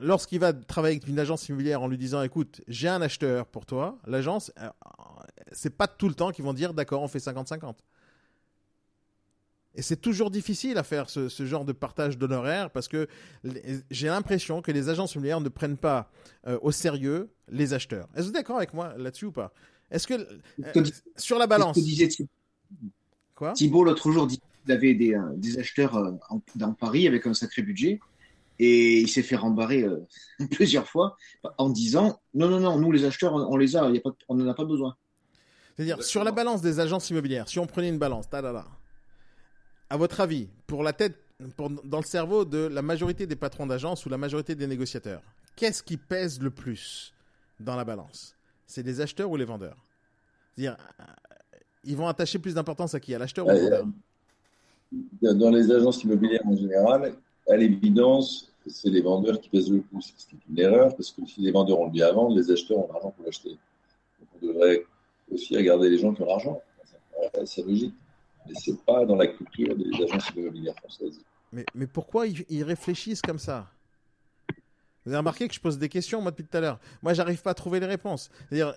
Speaker 1: lorsqu'il va travailler avec une agence immobilière en lui disant écoute, j'ai un acheteur pour toi, l'agence, euh, c'est pas tout le temps qu'ils vont dire d'accord, on fait 50-50. Et c'est toujours difficile à faire ce, genre de partage d'honoraires parce que j'ai l'impression que les agences immobilières ne prennent pas euh, au sérieux les acheteurs. Est-ce que vous êtes d'accord avec moi là-dessus ou pas? Est-ce que euh, sur la balance.
Speaker 3: Quoi? Thibault l'autre jour dit qu'il avait des, des acheteurs dans Paris avec un sacré budget et il s'est fait rembarrer euh, *laughs* plusieurs fois en disant non, non, non, nous les acheteurs, on, les a, on n'en a pas besoin.
Speaker 1: C'est-à-dire, sur la balance des agences immobilières, si on prenait une balance, à votre avis, pour la tête, dans le cerveau de la majorité des patrons d'agence ou la majorité des négociateurs, qu'est-ce qui pèse le plus dans la balance? C'est les acheteurs ou les vendeurs? C'est-à-dire, euh, ils vont attacher plus d'importance à qui? À l'acheteur ou au vendeur?
Speaker 4: Dans les agences immobilières en général, à l'évidence, c'est les vendeurs qui pèsent le plus. Ce qui est une erreur, parce que si les vendeurs ont le bien à vendre, les acheteurs ont l'argent pour l'acheter. Donc on devrait aussi regarder les gens qui ont l'argent. C'est logique. Mais ce n'est pas dans la culture des agences immobilières françaises.
Speaker 1: Mais, mais pourquoi ils, réfléchissent comme ça? Vous avez remarqué que je pose des questions, moi, depuis tout à l'heure. Moi, j'arrive pas à trouver les réponses. C'est-à-dire,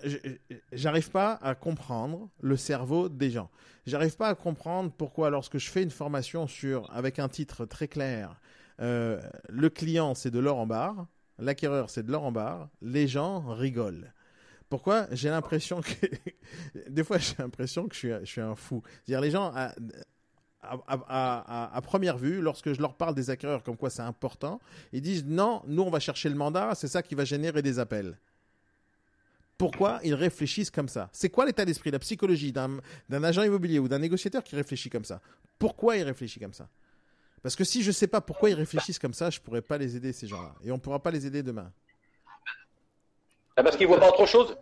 Speaker 1: j'arrive pas à comprendre le cerveau des gens. J'arrive pas à comprendre pourquoi, lorsque je fais une formation sur, avec un titre très clair, euh, le client, c'est de l'or en barre. L'acquéreur, c'est de l'or en barre. Les gens rigolent. Pourquoi J'ai l'impression que. *laughs* Des fois, j'ai l'impression que je suis, un fou. C'est-à-dire, les gens. À, première vue, lorsque je leur parle des acquéreurs comme quoi c'est important, ils disent non, nous on va chercher le mandat, c'est ça qui va générer des appels. Pourquoi ils réfléchissent comme ça? C'est quoi l'état d'esprit, la psychologie d'un agent immobilier ou d'un négociateur qui réfléchit comme ça? Pourquoi il réfléchit comme ça? Parce que si je ne sais pas pourquoi ils réfléchissent comme ça, je ne pourrais pas les aider, ces gens-là. Et on ne pourra pas les aider demain.
Speaker 2: Ah, parce qu'ils ne voient pas autre chose?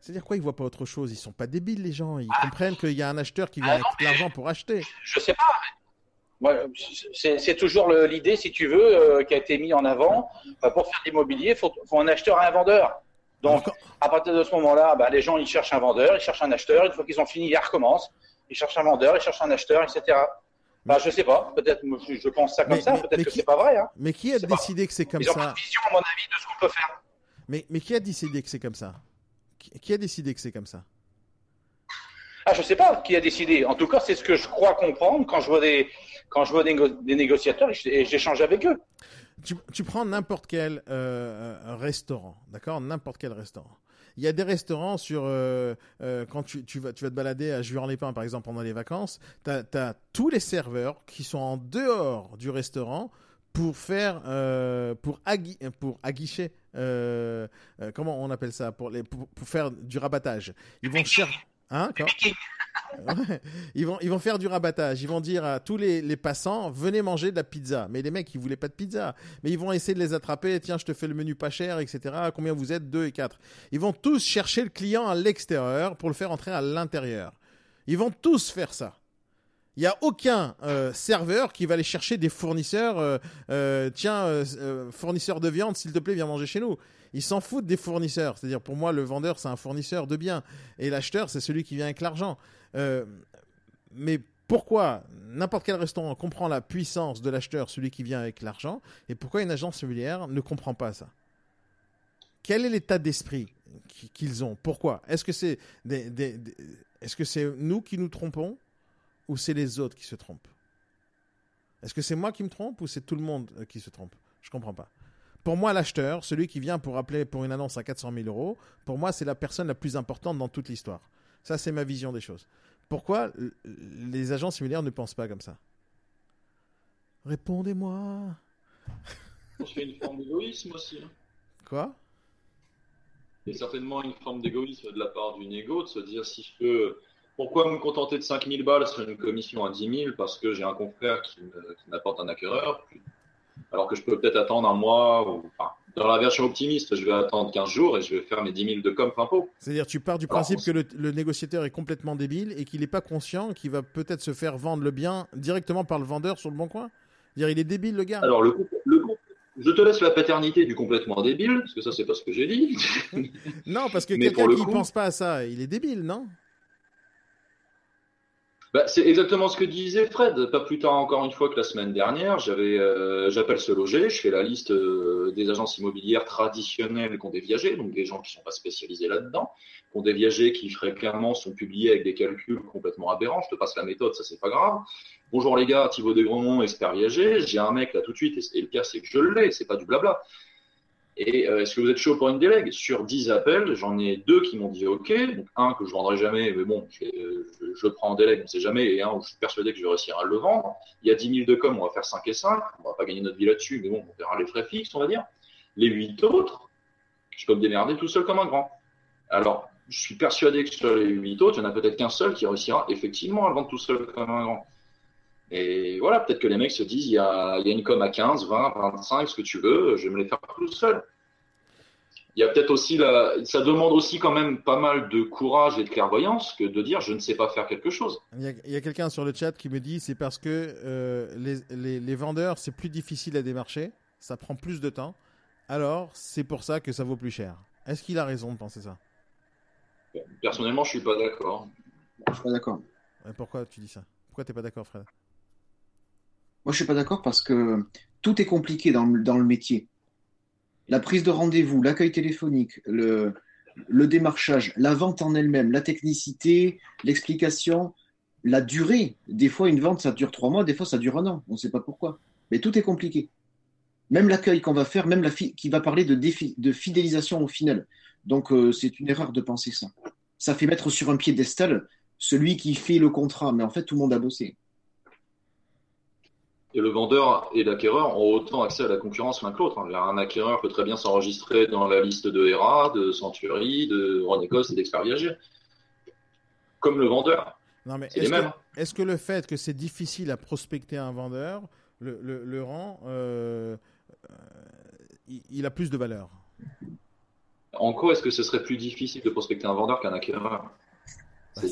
Speaker 1: C'est-à-dire quoi, ils ne voient pas autre chose? Ils ne sont pas débiles, les gens. Ils ah. comprennent qu'il y a un acheteur qui vient avec l'argent pour acheter.
Speaker 2: Je ne sais pas. C'est toujours l'idée, si tu veux, euh, qui a été mise en avant. Euh, pour faire l'immobilier, il faut, un acheteur et un vendeur. Donc, à partir de ce moment-là, bah, les gens, ils cherchent un vendeur, ils cherchent un acheteur. Une fois qu'ils ont fini, ils recommencent. Ils cherchent un vendeur, ils cherchent un acheteur, etc. Bah, je sais pas. Peut-être, je pense ça comme ça. Peut-être que c'est pas vrai. Hein.
Speaker 1: Mais qui a décidé que c'est comme ça Ils
Speaker 2: ont vision, à mon avis, de ce qu'on peut faire.
Speaker 1: Mais, mais qui a décidé que c'est comme ça qui, a décidé que c'est comme ça
Speaker 2: Ah, je sais pas qui a décidé. En tout cas, c'est ce que je crois comprendre quand je vois des, quand je vois des, négociateurs et j'échange avec eux.
Speaker 1: Tu, tu prends n'importe quel euh, restaurant, d'accord? N'importe quel restaurant. Il y a des restaurants sur euh, euh, quand tu, tu, vas, tu vas te balader à Juan-les-Pins par exemple pendant les vacances, tu as, tous les serveurs qui sont en dehors du restaurant pour faire euh, pour, agui pour aguicher comment on appelle ça pour, les, pour, pour faire du rabattage. Ils vont chercher Hein, ils, vont, ils vont faire du rabattage. Ils vont dire à tous les, passants, venez manger de la pizza. Mais les mecs, ils voulaient pas de pizza. Mais ils vont essayer de les attraper. Tiens, je te fais le menu pas cher, etc. Combien vous êtes? Deux et quatre. Ils vont tous chercher le client à l'extérieur pour le faire entrer à l'intérieur. Ils vont tous faire ça. Il n'y a aucun euh, serveur qui va aller chercher des fournisseurs. Euh, euh, tiens, fournisseur de viande, s'il te plaît, viens manger chez nous. Ils s'en foutent des fournisseurs. C'est-à-dire, pour moi, le vendeur, c'est un fournisseur de biens. Et l'acheteur, c'est celui qui vient avec l'argent. Euh, mais pourquoi n'importe quel restaurant comprend la puissance de l'acheteur, celui qui vient avec l'argent, et pourquoi une agence immobilière ne comprend pas ça? Quel est l'état d'esprit qu'ils ont? Pourquoi? Est-ce que c'est nous qui nous trompons ou c'est les autres qui se trompent? Est-ce que c'est moi qui me trompe ou c'est tout le monde euh, qui se trompe? Je comprends pas. Pour moi, l'acheteur, celui qui vient pour appeler pour une annonce à 400 000 euros, pour moi, c'est la personne la plus importante dans toute l'histoire. Ça, c'est ma vision des choses. Pourquoi les agents similaires ne pensent pas comme ça? Répondez-moi.
Speaker 5: C'est une forme d'égoïsme aussi. Hein.
Speaker 1: Quoi?
Speaker 5: A certainement une forme d'égoïsme de la part du négo de se dire si je peux. Pourquoi me contenter de 5000 balles? Sur une commission à 10 000 parce que j'ai un confrère qui m'apporte un acquéreur alors que je peux peut-être attendre un mois ou. Dans la version optimiste, je vais attendre 15 jours et je vais faire mes 10 000 de com pot.
Speaker 1: C'est-à-dire, tu pars du principe que le, négociateur est complètement débile et qu'il n'est pas conscient qu'il va peut-être se faire vendre le bien directement par le vendeur sur le bon coin dire, il est débile, le gars.
Speaker 5: Alors, le, le, je te laisse la paternité du complètement débile, parce que ça, c'est pas ce que j'ai dit. *laughs*
Speaker 1: non, parce que quelqu'un qui ne pense pas à ça, il est débile, non?
Speaker 5: Bah, c'est exactement ce que disait Fred. Pas plus tard encore une fois que la semaine dernière, j'avais, euh, j'appelle se loger, je fais la liste euh, des agences immobilières traditionnelles qui ont des viagers, donc des gens qui sont pas spécialisés là-dedans, qui ont des viagers qui fréquemment sont publiés avec des calculs complètement aberrants. Je te passe la méthode, ça c'est pas grave. Bonjour les gars, Thibaut Desgrandons, expert viager. J'ai un mec là tout de suite, et, et le pire c'est que je l'ai, c'est pas du blabla. Et euh, est-ce que vous êtes chaud pour une délègue? Sur 10 appels, j'en ai deux qui m'ont dit OK. Donc un que je vendrai jamais, mais bon, je, le prends en délègue, on ne sait jamais. Et un où je suis persuadé que je vais réussir à le vendre. Il y a 10 000 de com, on va faire 5 et 5. On va pas gagner notre vie là-dessus, mais bon, on verra les frais fixes, on va dire. Les 8 autres, je peux me démerder tout seul comme un grand. Alors, je suis persuadé que sur les 8 autres, il n'y en a peut-être qu'un seul qui réussira effectivement à le vendre tout seul comme un grand. Et voilà, peut-être que les mecs se disent, il y a, il y a une com à 15, 20, 25, ce que tu veux, je vais me les faire tout seul. Il y a peut-être aussi la, ça demande aussi quand même pas mal de courage et de clairvoyance que de dire je ne sais pas faire quelque chose.
Speaker 1: Il y a, a quelqu'un sur le chat qui me dit c'est parce que euh, les, les, les, vendeurs c'est plus difficile à démarcher, ça prend plus de temps, alors c'est pour ça que ça vaut plus cher. Est-ce qu'il a raison de penser ça?
Speaker 5: Personnellement, je suis pas d'accord.
Speaker 3: Je suis pas d'accord.
Speaker 1: pourquoi tu dis ça? Pourquoi tu n'es pas d'accord, Fred?
Speaker 3: Moi, je suis pas d'accord parce que tout est compliqué dans, le métier. La prise de rendez-vous, l'accueil téléphonique, le, démarchage, la vente en elle-même, la technicité, l'explication, la durée. Des fois, une vente, ça dure trois mois, des fois, ça dure un an. On ne sait pas pourquoi. Mais tout est compliqué. Même l'accueil qu'on va faire, même la qui va parler de, de fidélisation au final. Donc, euh, c'est une erreur de penser ça. Ça fait mettre sur un piédestal celui qui fait le contrat. Mais en fait, tout le monde a bossé.
Speaker 5: Et le vendeur et l'acquéreur ont autant accès à la concurrence l'un que l'autre. Hein. Un acquéreur peut très bien s'enregistrer dans la liste de ERA, de Century, de Renecos et d'Expert Viager. Comme le vendeur.
Speaker 1: Non, mais est-ce que, est que, le fait que c'est difficile à prospecter un vendeur le, le, rend. Euh, euh, il, a plus de valeur?
Speaker 5: En quoi est-ce que ce serait plus difficile de prospecter un vendeur qu'un acquéreur? Bah,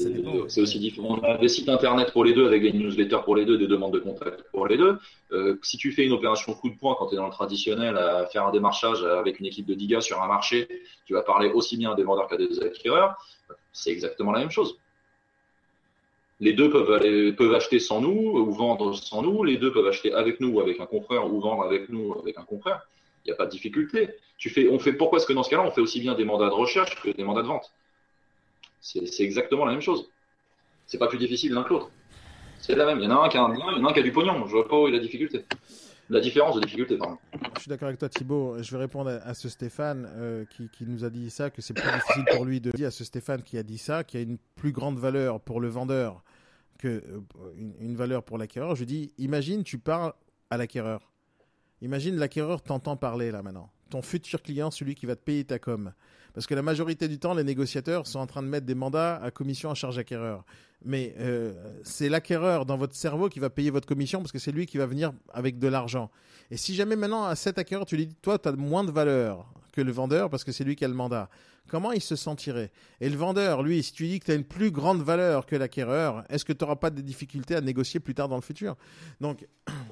Speaker 5: c'est aussi différent. On a des sites internet pour les deux, avec des newsletters pour les deux, des demandes de contact pour les deux. Euh, si tu fais une opération coup de poing quand tu es dans le traditionnel, à faire un démarchage avec une équipe de 10 gars sur un marché, tu vas parler aussi bien à des vendeurs qu'à des acquéreurs. C'est exactement la même chose. Les deux peuvent, aller, peuvent acheter sans nous ou vendre sans nous. Les deux peuvent acheter avec nous ou avec un confrère ou vendre avec nous ou avec un confrère. Il n'y a pas de difficulté. Tu fais, on fait, pourquoi est-ce que dans ce cas-là, on fait aussi bien des mandats de recherche que des mandats de vente? C'est exactement la même chose. C'est pas plus difficile l'un que l'autre. C'est la même. Il y en a un qui a un y du pognon. Je vois pas où est la difficulté. La différence de difficulté, pardon.
Speaker 1: Je suis d'accord avec toi, Thibaut. Je vais répondre à, ce Stéphane euh, qui, nous a dit ça, que c'est plus difficile pour lui de dire à ce Stéphane qui a dit ça, qui a une plus grande valeur pour le vendeur que euh, valeur pour l'acquéreur. Je dis, imagine, tu parles à l'acquéreur. Imagine l'acquéreur t'entend parler là maintenant. Ton futur client, celui qui va te payer ta com. Parce que la majorité du temps, les négociateurs sont en train de mettre des mandats à commission à charge acquéreur. Mais euh, c'est l'acquéreur dans votre cerveau qui va payer votre commission parce que c'est lui qui va venir avec de l'argent. Et si jamais maintenant à cet acquéreur, tu lui dis, toi, tu as moins de valeur que le vendeur parce que c'est lui qui a le mandat, comment il se sentirait? Et le vendeur, lui, si tu lui dis que tu as une plus grande valeur que l'acquéreur, est-ce que tu n'auras pas de difficultés à négocier plus tard dans le futur? Donc, *clears throat*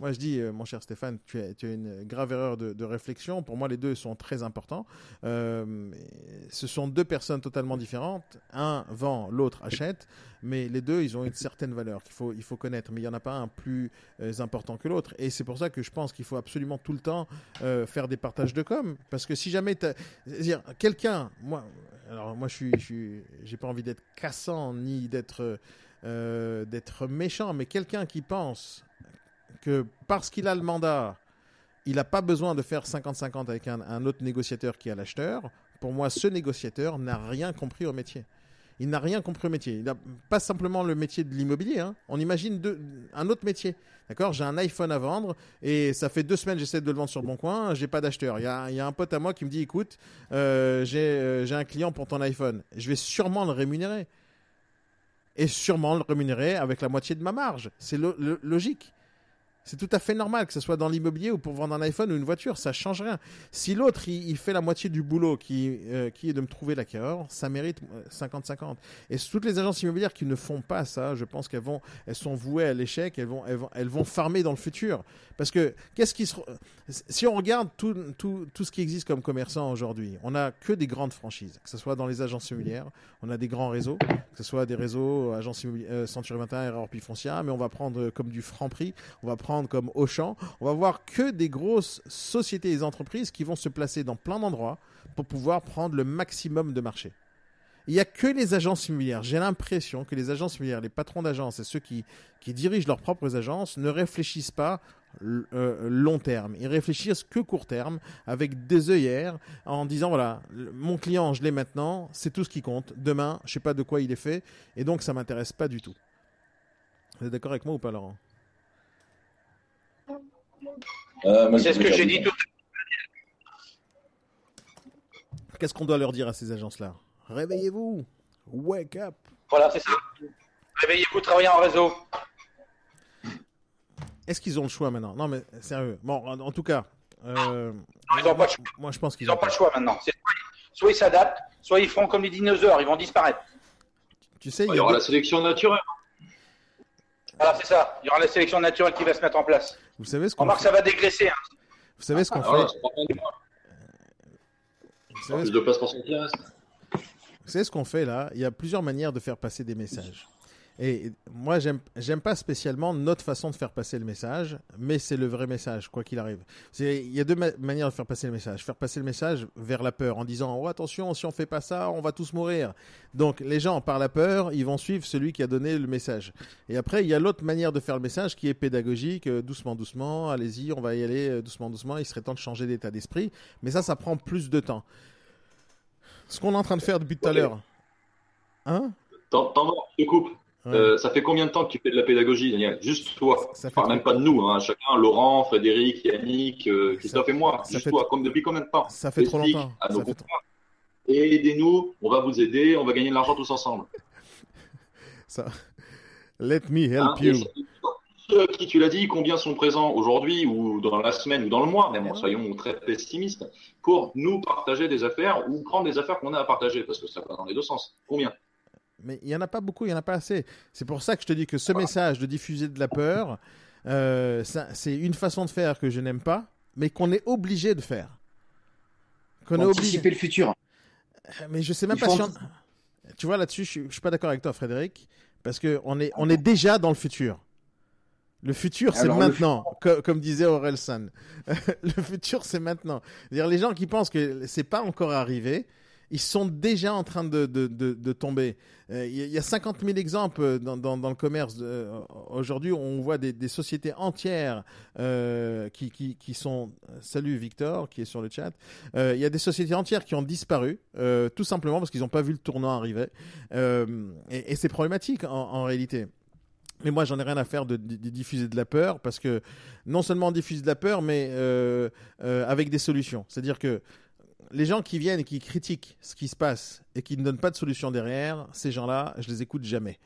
Speaker 1: moi je dis, mon cher Stéphane, tu as, une grave erreur de, réflexion. Pour moi, les deux sont très importants. ce sont deux personnes totalement différentes. Un vend, l'autre achète mais les deux, ils ont une certaine valeur qu'il faut, il faut connaître. Mais il n'y en a pas un plus euh, important que l'autre. Et c'est pour ça que je pense qu'il faut absolument tout le temps euh, faire des partages de com. Parce que si jamais quelqu'un, moi, alors moi, je suis, j'ai pas envie d'être cassant ni d'être, euh, d'être méchant, mais quelqu'un qui pense que parce qu'il a le mandat, il n'a pas besoin de faire 50-50 avec un, autre négociateur qui a l'acheteur. Pour moi, ce négociateur n'a rien compris au métier. Il n'a rien compris au métier. Il n'a pas simplement le métier de l'immobilier. Hein. On imagine un autre métier. D'accord? J'ai un iPhone à vendre et ça fait deux semaines que j'essaie de le vendre sur bon coin. J'ai pas d'acheteur. Il y a, un pote à moi qui me dit écoute, euh, euh, j'ai un client pour ton iPhone. Je vais sûrement le rémunérer. Et sûrement le rémunérer avec la moitié de ma marge. C'est logique. C'est tout à fait normal que ce soit dans l'immobilier ou pour vendre un iPhone ou une voiture, ça change rien. Si l'autre il, fait la moitié du boulot qui, euh, est de me trouver l'acquéreur, ça mérite 50-50. Euh, Et toutes les agences immobilières qui ne font pas ça, je pense qu'elles vont, elles sont vouées à l'échec, elles vont farmer dans le futur. Parce que qu'est-ce qui se, si on regarde tout, tout, tout ce qui existe comme commerçant aujourd'hui, on n'a que des grandes franchises, que ce soit dans les agences immobilières, on a des grands réseaux, que ce soit des réseaux agences immobilières, euh, Century 21, Error Foncière, mais on va prendre comme du franc prix, on va prendre comme Auchan, on va voir que des grosses sociétés et entreprises qui vont se placer dans plein d'endroits pour pouvoir prendre le maximum de marché. Il n'y a que les agences immobilières. J'ai l'impression que les agences immobilières, les patrons d'agences et ceux qui, qui dirigent leurs propres agences ne réfléchissent pas euh, long terme. Ils réfléchissent que court terme, avec des œillères, en disant voilà, mon client, je l'ai maintenant, c'est tout ce qui compte. Demain, je sais pas de quoi il est fait, et donc ça m'intéresse pas du tout. Vous êtes d'accord avec moi ou pas, Laurent?
Speaker 2: Euh, c'est ce que j'ai dit tout
Speaker 1: Qu'est-ce qu'on doit leur dire à ces agences-là? Réveillez-vous Wake up
Speaker 2: Voilà, c'est ça. Réveillez-vous, travaillez en réseau.
Speaker 1: Est-ce qu'ils ont le choix maintenant? Non, mais sérieux. Bon, en, tout cas. Euh,
Speaker 2: ils n'ont pas le choix.
Speaker 1: Moi, je pense qu'ils
Speaker 2: n'ont pas le choix maintenant. Soit ils s'adaptent, soit ils font comme les dinosaures, ils vont disparaître.
Speaker 1: Tu sais,
Speaker 5: il y, aura la sélection naturelle.
Speaker 2: Voilà, c'est ça. Il y aura la sélection naturelle qui va se mettre en place.
Speaker 1: Vous savez ce qu'on
Speaker 2: fait... que ça va dégraisser. Hein.
Speaker 1: Vous savez ce qu'on
Speaker 5: ah,
Speaker 1: fait
Speaker 5: Vous savez ce... Vous
Speaker 1: savez ce qu'on fait là? Il y a plusieurs manières de faire passer des messages. Et moi, j'aime pas spécialement notre façon de faire passer le message, mais c'est le vrai message, quoi qu'il arrive. Il y a deux manières de faire passer le message. Faire passer le message vers la peur, en disant oh, attention, si on fait pas ça, on va tous mourir. Donc les gens, par la peur, ils vont suivre celui qui a donné le message. Et après, il y a l'autre manière de faire le message qui est pédagogique, euh, doucement, doucement, allez-y, on va y aller euh, doucement, doucement. Il serait temps de changer d'état d'esprit, mais ça, ça prend plus de temps. Ce qu'on est en train de faire depuis tout à l'heure. Hein?
Speaker 5: T'en je coupe. Euh, ça fait combien de temps que tu fais de la pédagogie, Daniel Juste toi. Ça, même pas de nous, hein. chacun, Laurent, Frédéric, Yannick, euh, Christophe et moi. Juste toi. Comme depuis combien de temps
Speaker 1: Ça fait trop longtemps.
Speaker 5: Et aidez-nous, on va vous aider, on va gagner de l'argent tous ensemble. *laughs*
Speaker 1: ça... Let me help hein, you.
Speaker 5: Ceux qui, tu l'as dit, combien sont présents aujourd'hui ou dans la semaine ou dans le mois, même, soyons très pessimistes, pour nous partager des affaires ou prendre des affaires qu'on a à partager, parce que ça va dans les deux sens. Combien
Speaker 1: mais il n'y en a pas beaucoup, il n'y en a pas assez. C'est pour ça que je te dis que ce message de diffuser de la peur, euh, c'est une façon de faire que je n'aime pas, mais qu'on est obligé de faire.
Speaker 3: Qu'on est obligé. le futur.
Speaker 1: Euh, mais je sais même pas si Tu vois, là-dessus, je, ne suis pas d'accord avec toi, Frédéric, parce qu'on est, on est déjà dans le futur. Le futur, c'est maintenant, comme, disait Aurel San. *laughs* le futur, c'est maintenant. -dire les gens qui pensent que c'est pas encore arrivé, ils sont déjà en train de, de, de, tomber. Euh, il y a 50 000 exemples dans, dans, le commerce. Euh, aujourd'hui, on voit des, des sociétés entières euh, qui, qui, qui, sont... Salut Victor, qui est sur le chat. il y a des sociétés entières qui ont disparu, tout simplement parce qu'ils n'ont pas vu le tournant arriver. et, c'est problématique en, réalité. Mais moi, j'en ai rien à faire de, de, diffuser de la peur parce que non seulement on diffuse de la peur, mais euh, euh, avec des solutions. C'est-à-dire que les gens qui viennent et qui critiquent ce qui se passe et qui ne donnent pas de solution derrière, ces gens-là, je les écoute jamais.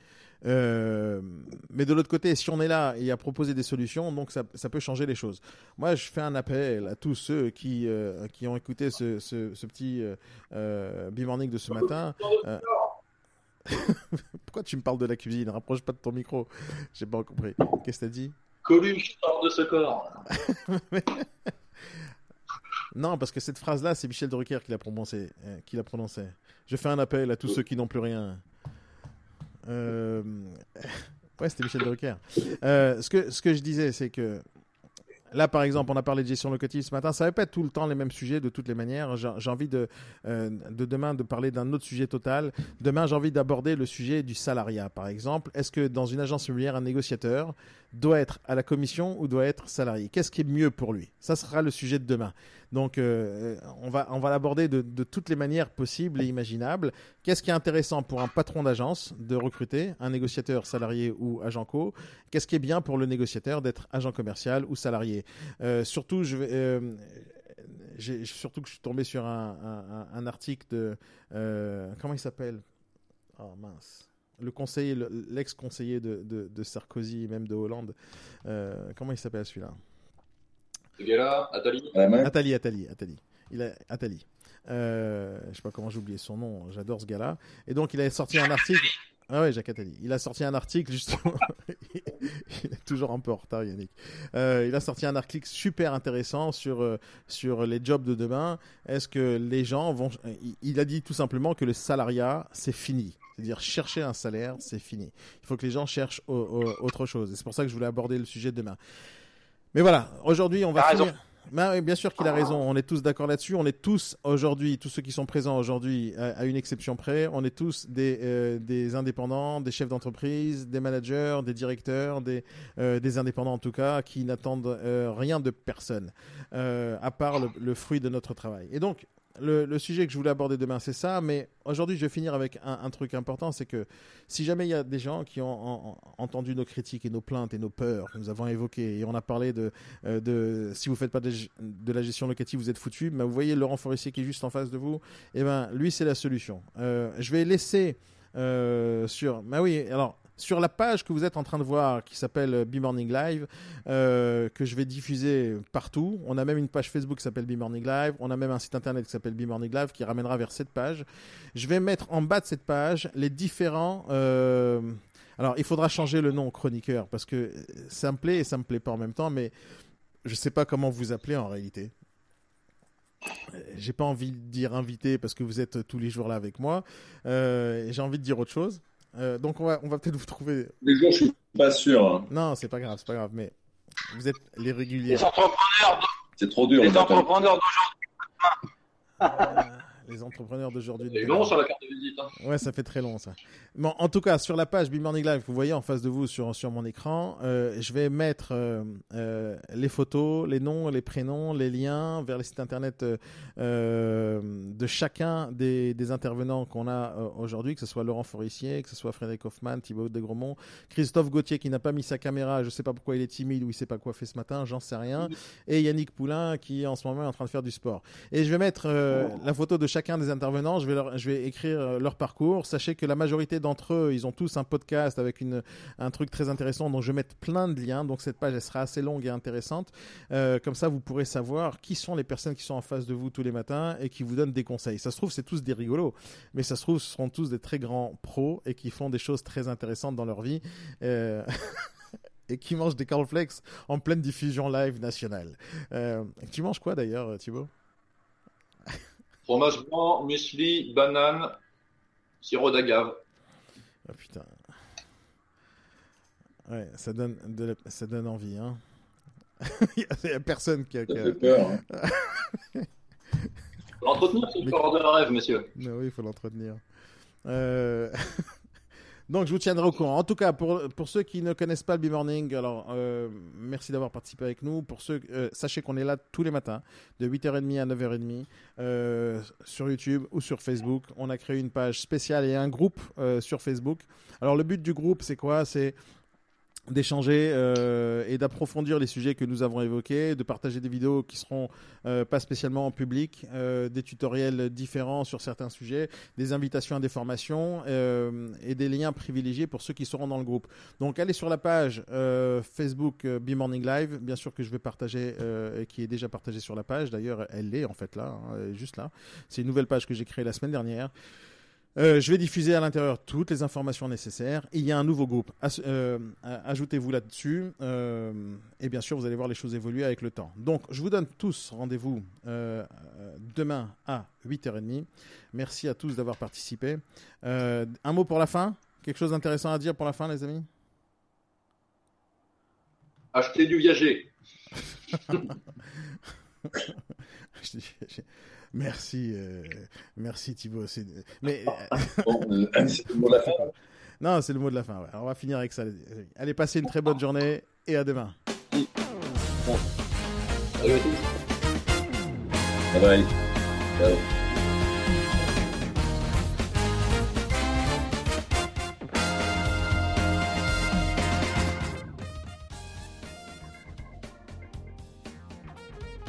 Speaker 1: Euh, mais de l'autre côté, si on est là et à proposer des solutions, donc ça, peut changer les choses. Moi, je fais un appel à tous ceux qui, euh, qui ont écouté ce, ce, petit euh, euh de ce matin. *laughs* Pourquoi tu me parles de la cuisine? Rapproche pas de ton micro. J'ai pas compris. Qu'est-ce que t'as dit?
Speaker 5: Coluche sort de ce corps. *laughs*
Speaker 1: non, parce que cette phrase-là, c'est Michel Drucker qui l'a prononcée. Euh, qui l'a prononcé. Je fais un appel à tous ceux qui n'ont plus rien. Euh... *laughs* Ouais, c'était Michel Drucker. Euh, ce, que, ce que je disais, c'est que Là, par exemple, on a parlé de gestion locative ce matin. Ça va pas être tout le temps les mêmes sujets de toutes les manières. J'ai envie de, euh, de demain de parler d'un autre sujet total. Demain, j'ai envie d'aborder le sujet du salariat, par exemple. Est-ce que dans une agence immobilière, un négociateur doit être à la commission ou doit être salarié? Qu'est-ce qui est mieux pour lui? Ça sera le sujet de demain. Donc, euh, on va, on va l'aborder de, toutes les manières possibles et imaginables. Qu'est-ce qui est intéressant pour un patron d'agence de recruter un négociateur salarié ou agent co? Qu'est-ce qui est bien pour le négociateur d'être agent commercial ou salarié? Euh, Surtout, je. Euh, surtout que je suis tombé sur un, article de euh, comment il s'appelle? Oh mince le conseiller, l'ex-conseiller de, de, de, Sarkozy, même de Hollande. Euh, comment il s'appelle celui-là?
Speaker 5: Ce gars-là, Attali
Speaker 1: Attali, Attali, Attali. Il a Attali. Euh, je sais pas comment j'ai oublié son nom. J'adore ce gars-là. Et donc il a sorti un article. Ah ouais, Jacques Attali. Il a sorti un article justement. *laughs* il est toujours un peu en retard, Yannick. Euh, il a sorti un article super intéressant sur euh, sur les jobs de demain. Est-ce que les gens vont Il a dit tout simplement que le salariat c'est fini. C'est-à-dire chercher un salaire, c'est fini. Il faut que les gens cherchent autre chose. Et c'est pour ça que je voulais aborder le sujet de demain. Mais voilà, aujourd'hui, on va finir. Ben bien sûr qu'il a raison. On est tous d'accord là-dessus. On est tous aujourd'hui, tous ceux qui sont présents aujourd'hui, à, une exception près, on est tous des, euh, des indépendants, des chefs d'entreprise, des managers, des directeurs, des, euh, des indépendants en tout cas, qui n'attendent euh, rien de personne, à part le, le, fruit de notre travail. Et donc, le, sujet que je voulais aborder demain, c'est ça. Mais aujourd'hui, je vais finir avec un, truc important, c'est que si jamais il y a des gens qui ont, entendu nos critiques et nos plaintes et nos peurs que nous avons évoquées, et on a parlé de, euh, si vous faites pas de, la gestion locative, vous êtes foutu. Mais vous voyez Laurent Forestier qui est juste en face de vous. Et eh ben, lui, c'est la solution. Euh, je vais laisser euh, sur. Bah oui, alors sur la page que vous êtes en train de voir qui s'appelle Be Morning Live, euh, que je vais diffuser partout. On a même une page Facebook qui s'appelle Be Morning Live. On a même un site internet qui s'appelle Be Morning Live qui ramènera vers cette page. Je vais mettre en bas de cette page les différents. Euh... Alors, il faudra changer le nom chroniqueur parce que ça me plaît et ça me plaît pas en même temps, mais je sais pas comment vous appeler en réalité. J'ai pas envie de dire invité parce que vous êtes tous les jours là avec moi. Euh, J'ai envie de dire autre chose. Euh, donc on va, on va peut-être vous trouver.
Speaker 4: Les jours, je suis pas sûr. Hein.
Speaker 1: Non, c'est pas grave, c'est pas grave, mais vous êtes les réguliers.
Speaker 2: Les entrepreneurs.
Speaker 4: C'est trop dur.
Speaker 2: Les entrepreneurs d'aujourd'hui
Speaker 1: les entrepreneurs d'aujourd'hui.
Speaker 5: C'est long sur la carte de visite. Hein.
Speaker 1: Ouais, ça fait très long ça. Bon, en tout cas, sur la page Be Morning Live, vous voyez en face de vous sur, sur mon écran, euh, je vais mettre euh, euh, les photos, les noms, les prénoms, les liens vers les sites internet de chacun des, des intervenants qu'on a aujourd'hui, que ce soit Laurent Forissier, que ce soit Frédéric Hoffman, Thibaut de Gromont, Christophe Gauthier qui n'a pas mis sa caméra, je sais pas pourquoi il est timide ou il sait pas quoi fait ce matin, j'en sais rien, et Yannick Poulain qui en ce moment est en train de faire du sport. Et je vais mettre la photo de chacun des intervenants, je vais, écrire euh, leur parcours. Sachez que la majorité d'entre eux, ils ont tous un podcast avec un truc très intéressant, donc je vais mettre plein de liens. Donc cette page, elle sera assez longue et intéressante. Euh, comme ça, vous pourrez savoir qui sont les personnes qui sont en face de vous tous les matins et qui vous donnent des conseils. Ça se trouve, c'est tous des rigolos, mais ça se trouve, ce seront tous des très grands pros et qui font des choses très intéressantes dans leur vie. Euh... *laughs* et qui mangent des cornflakes en pleine diffusion live nationale. Tu manges quoi d'ailleurs, Thibaut?
Speaker 5: Fromage blanc, muesli, banane, sirop d'agave.
Speaker 1: Ah putain. Ouais, ça donne, de ça donne envie, hein. *laughs* Il n'y a, personne qui a.
Speaker 4: Ça fait peur. Hein.
Speaker 5: L'entretenir, c'est le corps de rêve, monsieur.
Speaker 1: Mais oui, il faut l'entretenir. Euh... *laughs* Donc, je vous tiendrai au courant. En tout cas, pour, pour ceux qui ne connaissent pas le B-Morning, alors euh, merci d'avoir participé avec nous. Pour ceux, euh, sachez qu'on est là tous les matins, de 8h30 à 9h30, euh, sur YouTube ou sur Facebook. On a créé une page spéciale et un groupe sur Facebook. Alors, le but du groupe, c'est quoi? C'est d'échanger euh, et d'approfondir les sujets que nous avons évoqués, de partager des vidéos qui seront euh, pas spécialement en public, euh, des tutoriels différents sur certains sujets, des invitations à des formations euh, et des liens privilégiés pour ceux qui seront dans le groupe. Donc allez sur la page euh, Facebook Be Morning Live, bien sûr que je vais partager et qui est déjà partagée sur la page. D'ailleurs, elle est en fait là, hein, juste là. C'est une nouvelle page que j'ai créée la semaine dernière. Euh, je vais diffuser à l'intérieur toutes les informations nécessaires. Il y a un nouveau groupe. Euh, ajoutez-vous là-dessus. Euh, et bien sûr, vous allez voir les choses évoluer avec le temps. Donc, je vous donne tous rendez-vous demain à 8h30. Merci à tous d'avoir participé. un mot pour la fin? Quelque chose d'intéressant à dire pour la fin, les amis?
Speaker 5: Acheter du viager. *laughs* *laughs*
Speaker 1: Merci, euh, merci Thibaut. Mais
Speaker 4: euh, euh, *laughs* c'est le mot de la fin.
Speaker 1: Non, c'est le mot de la fin. Ouais. on va finir avec ça. Allez, passez une très bonne journée et à demain.
Speaker 5: Salut à tous.
Speaker 4: Bye bye. Ciao.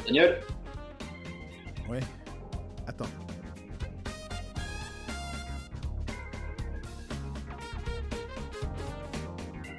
Speaker 5: Daniel?
Speaker 1: Attends.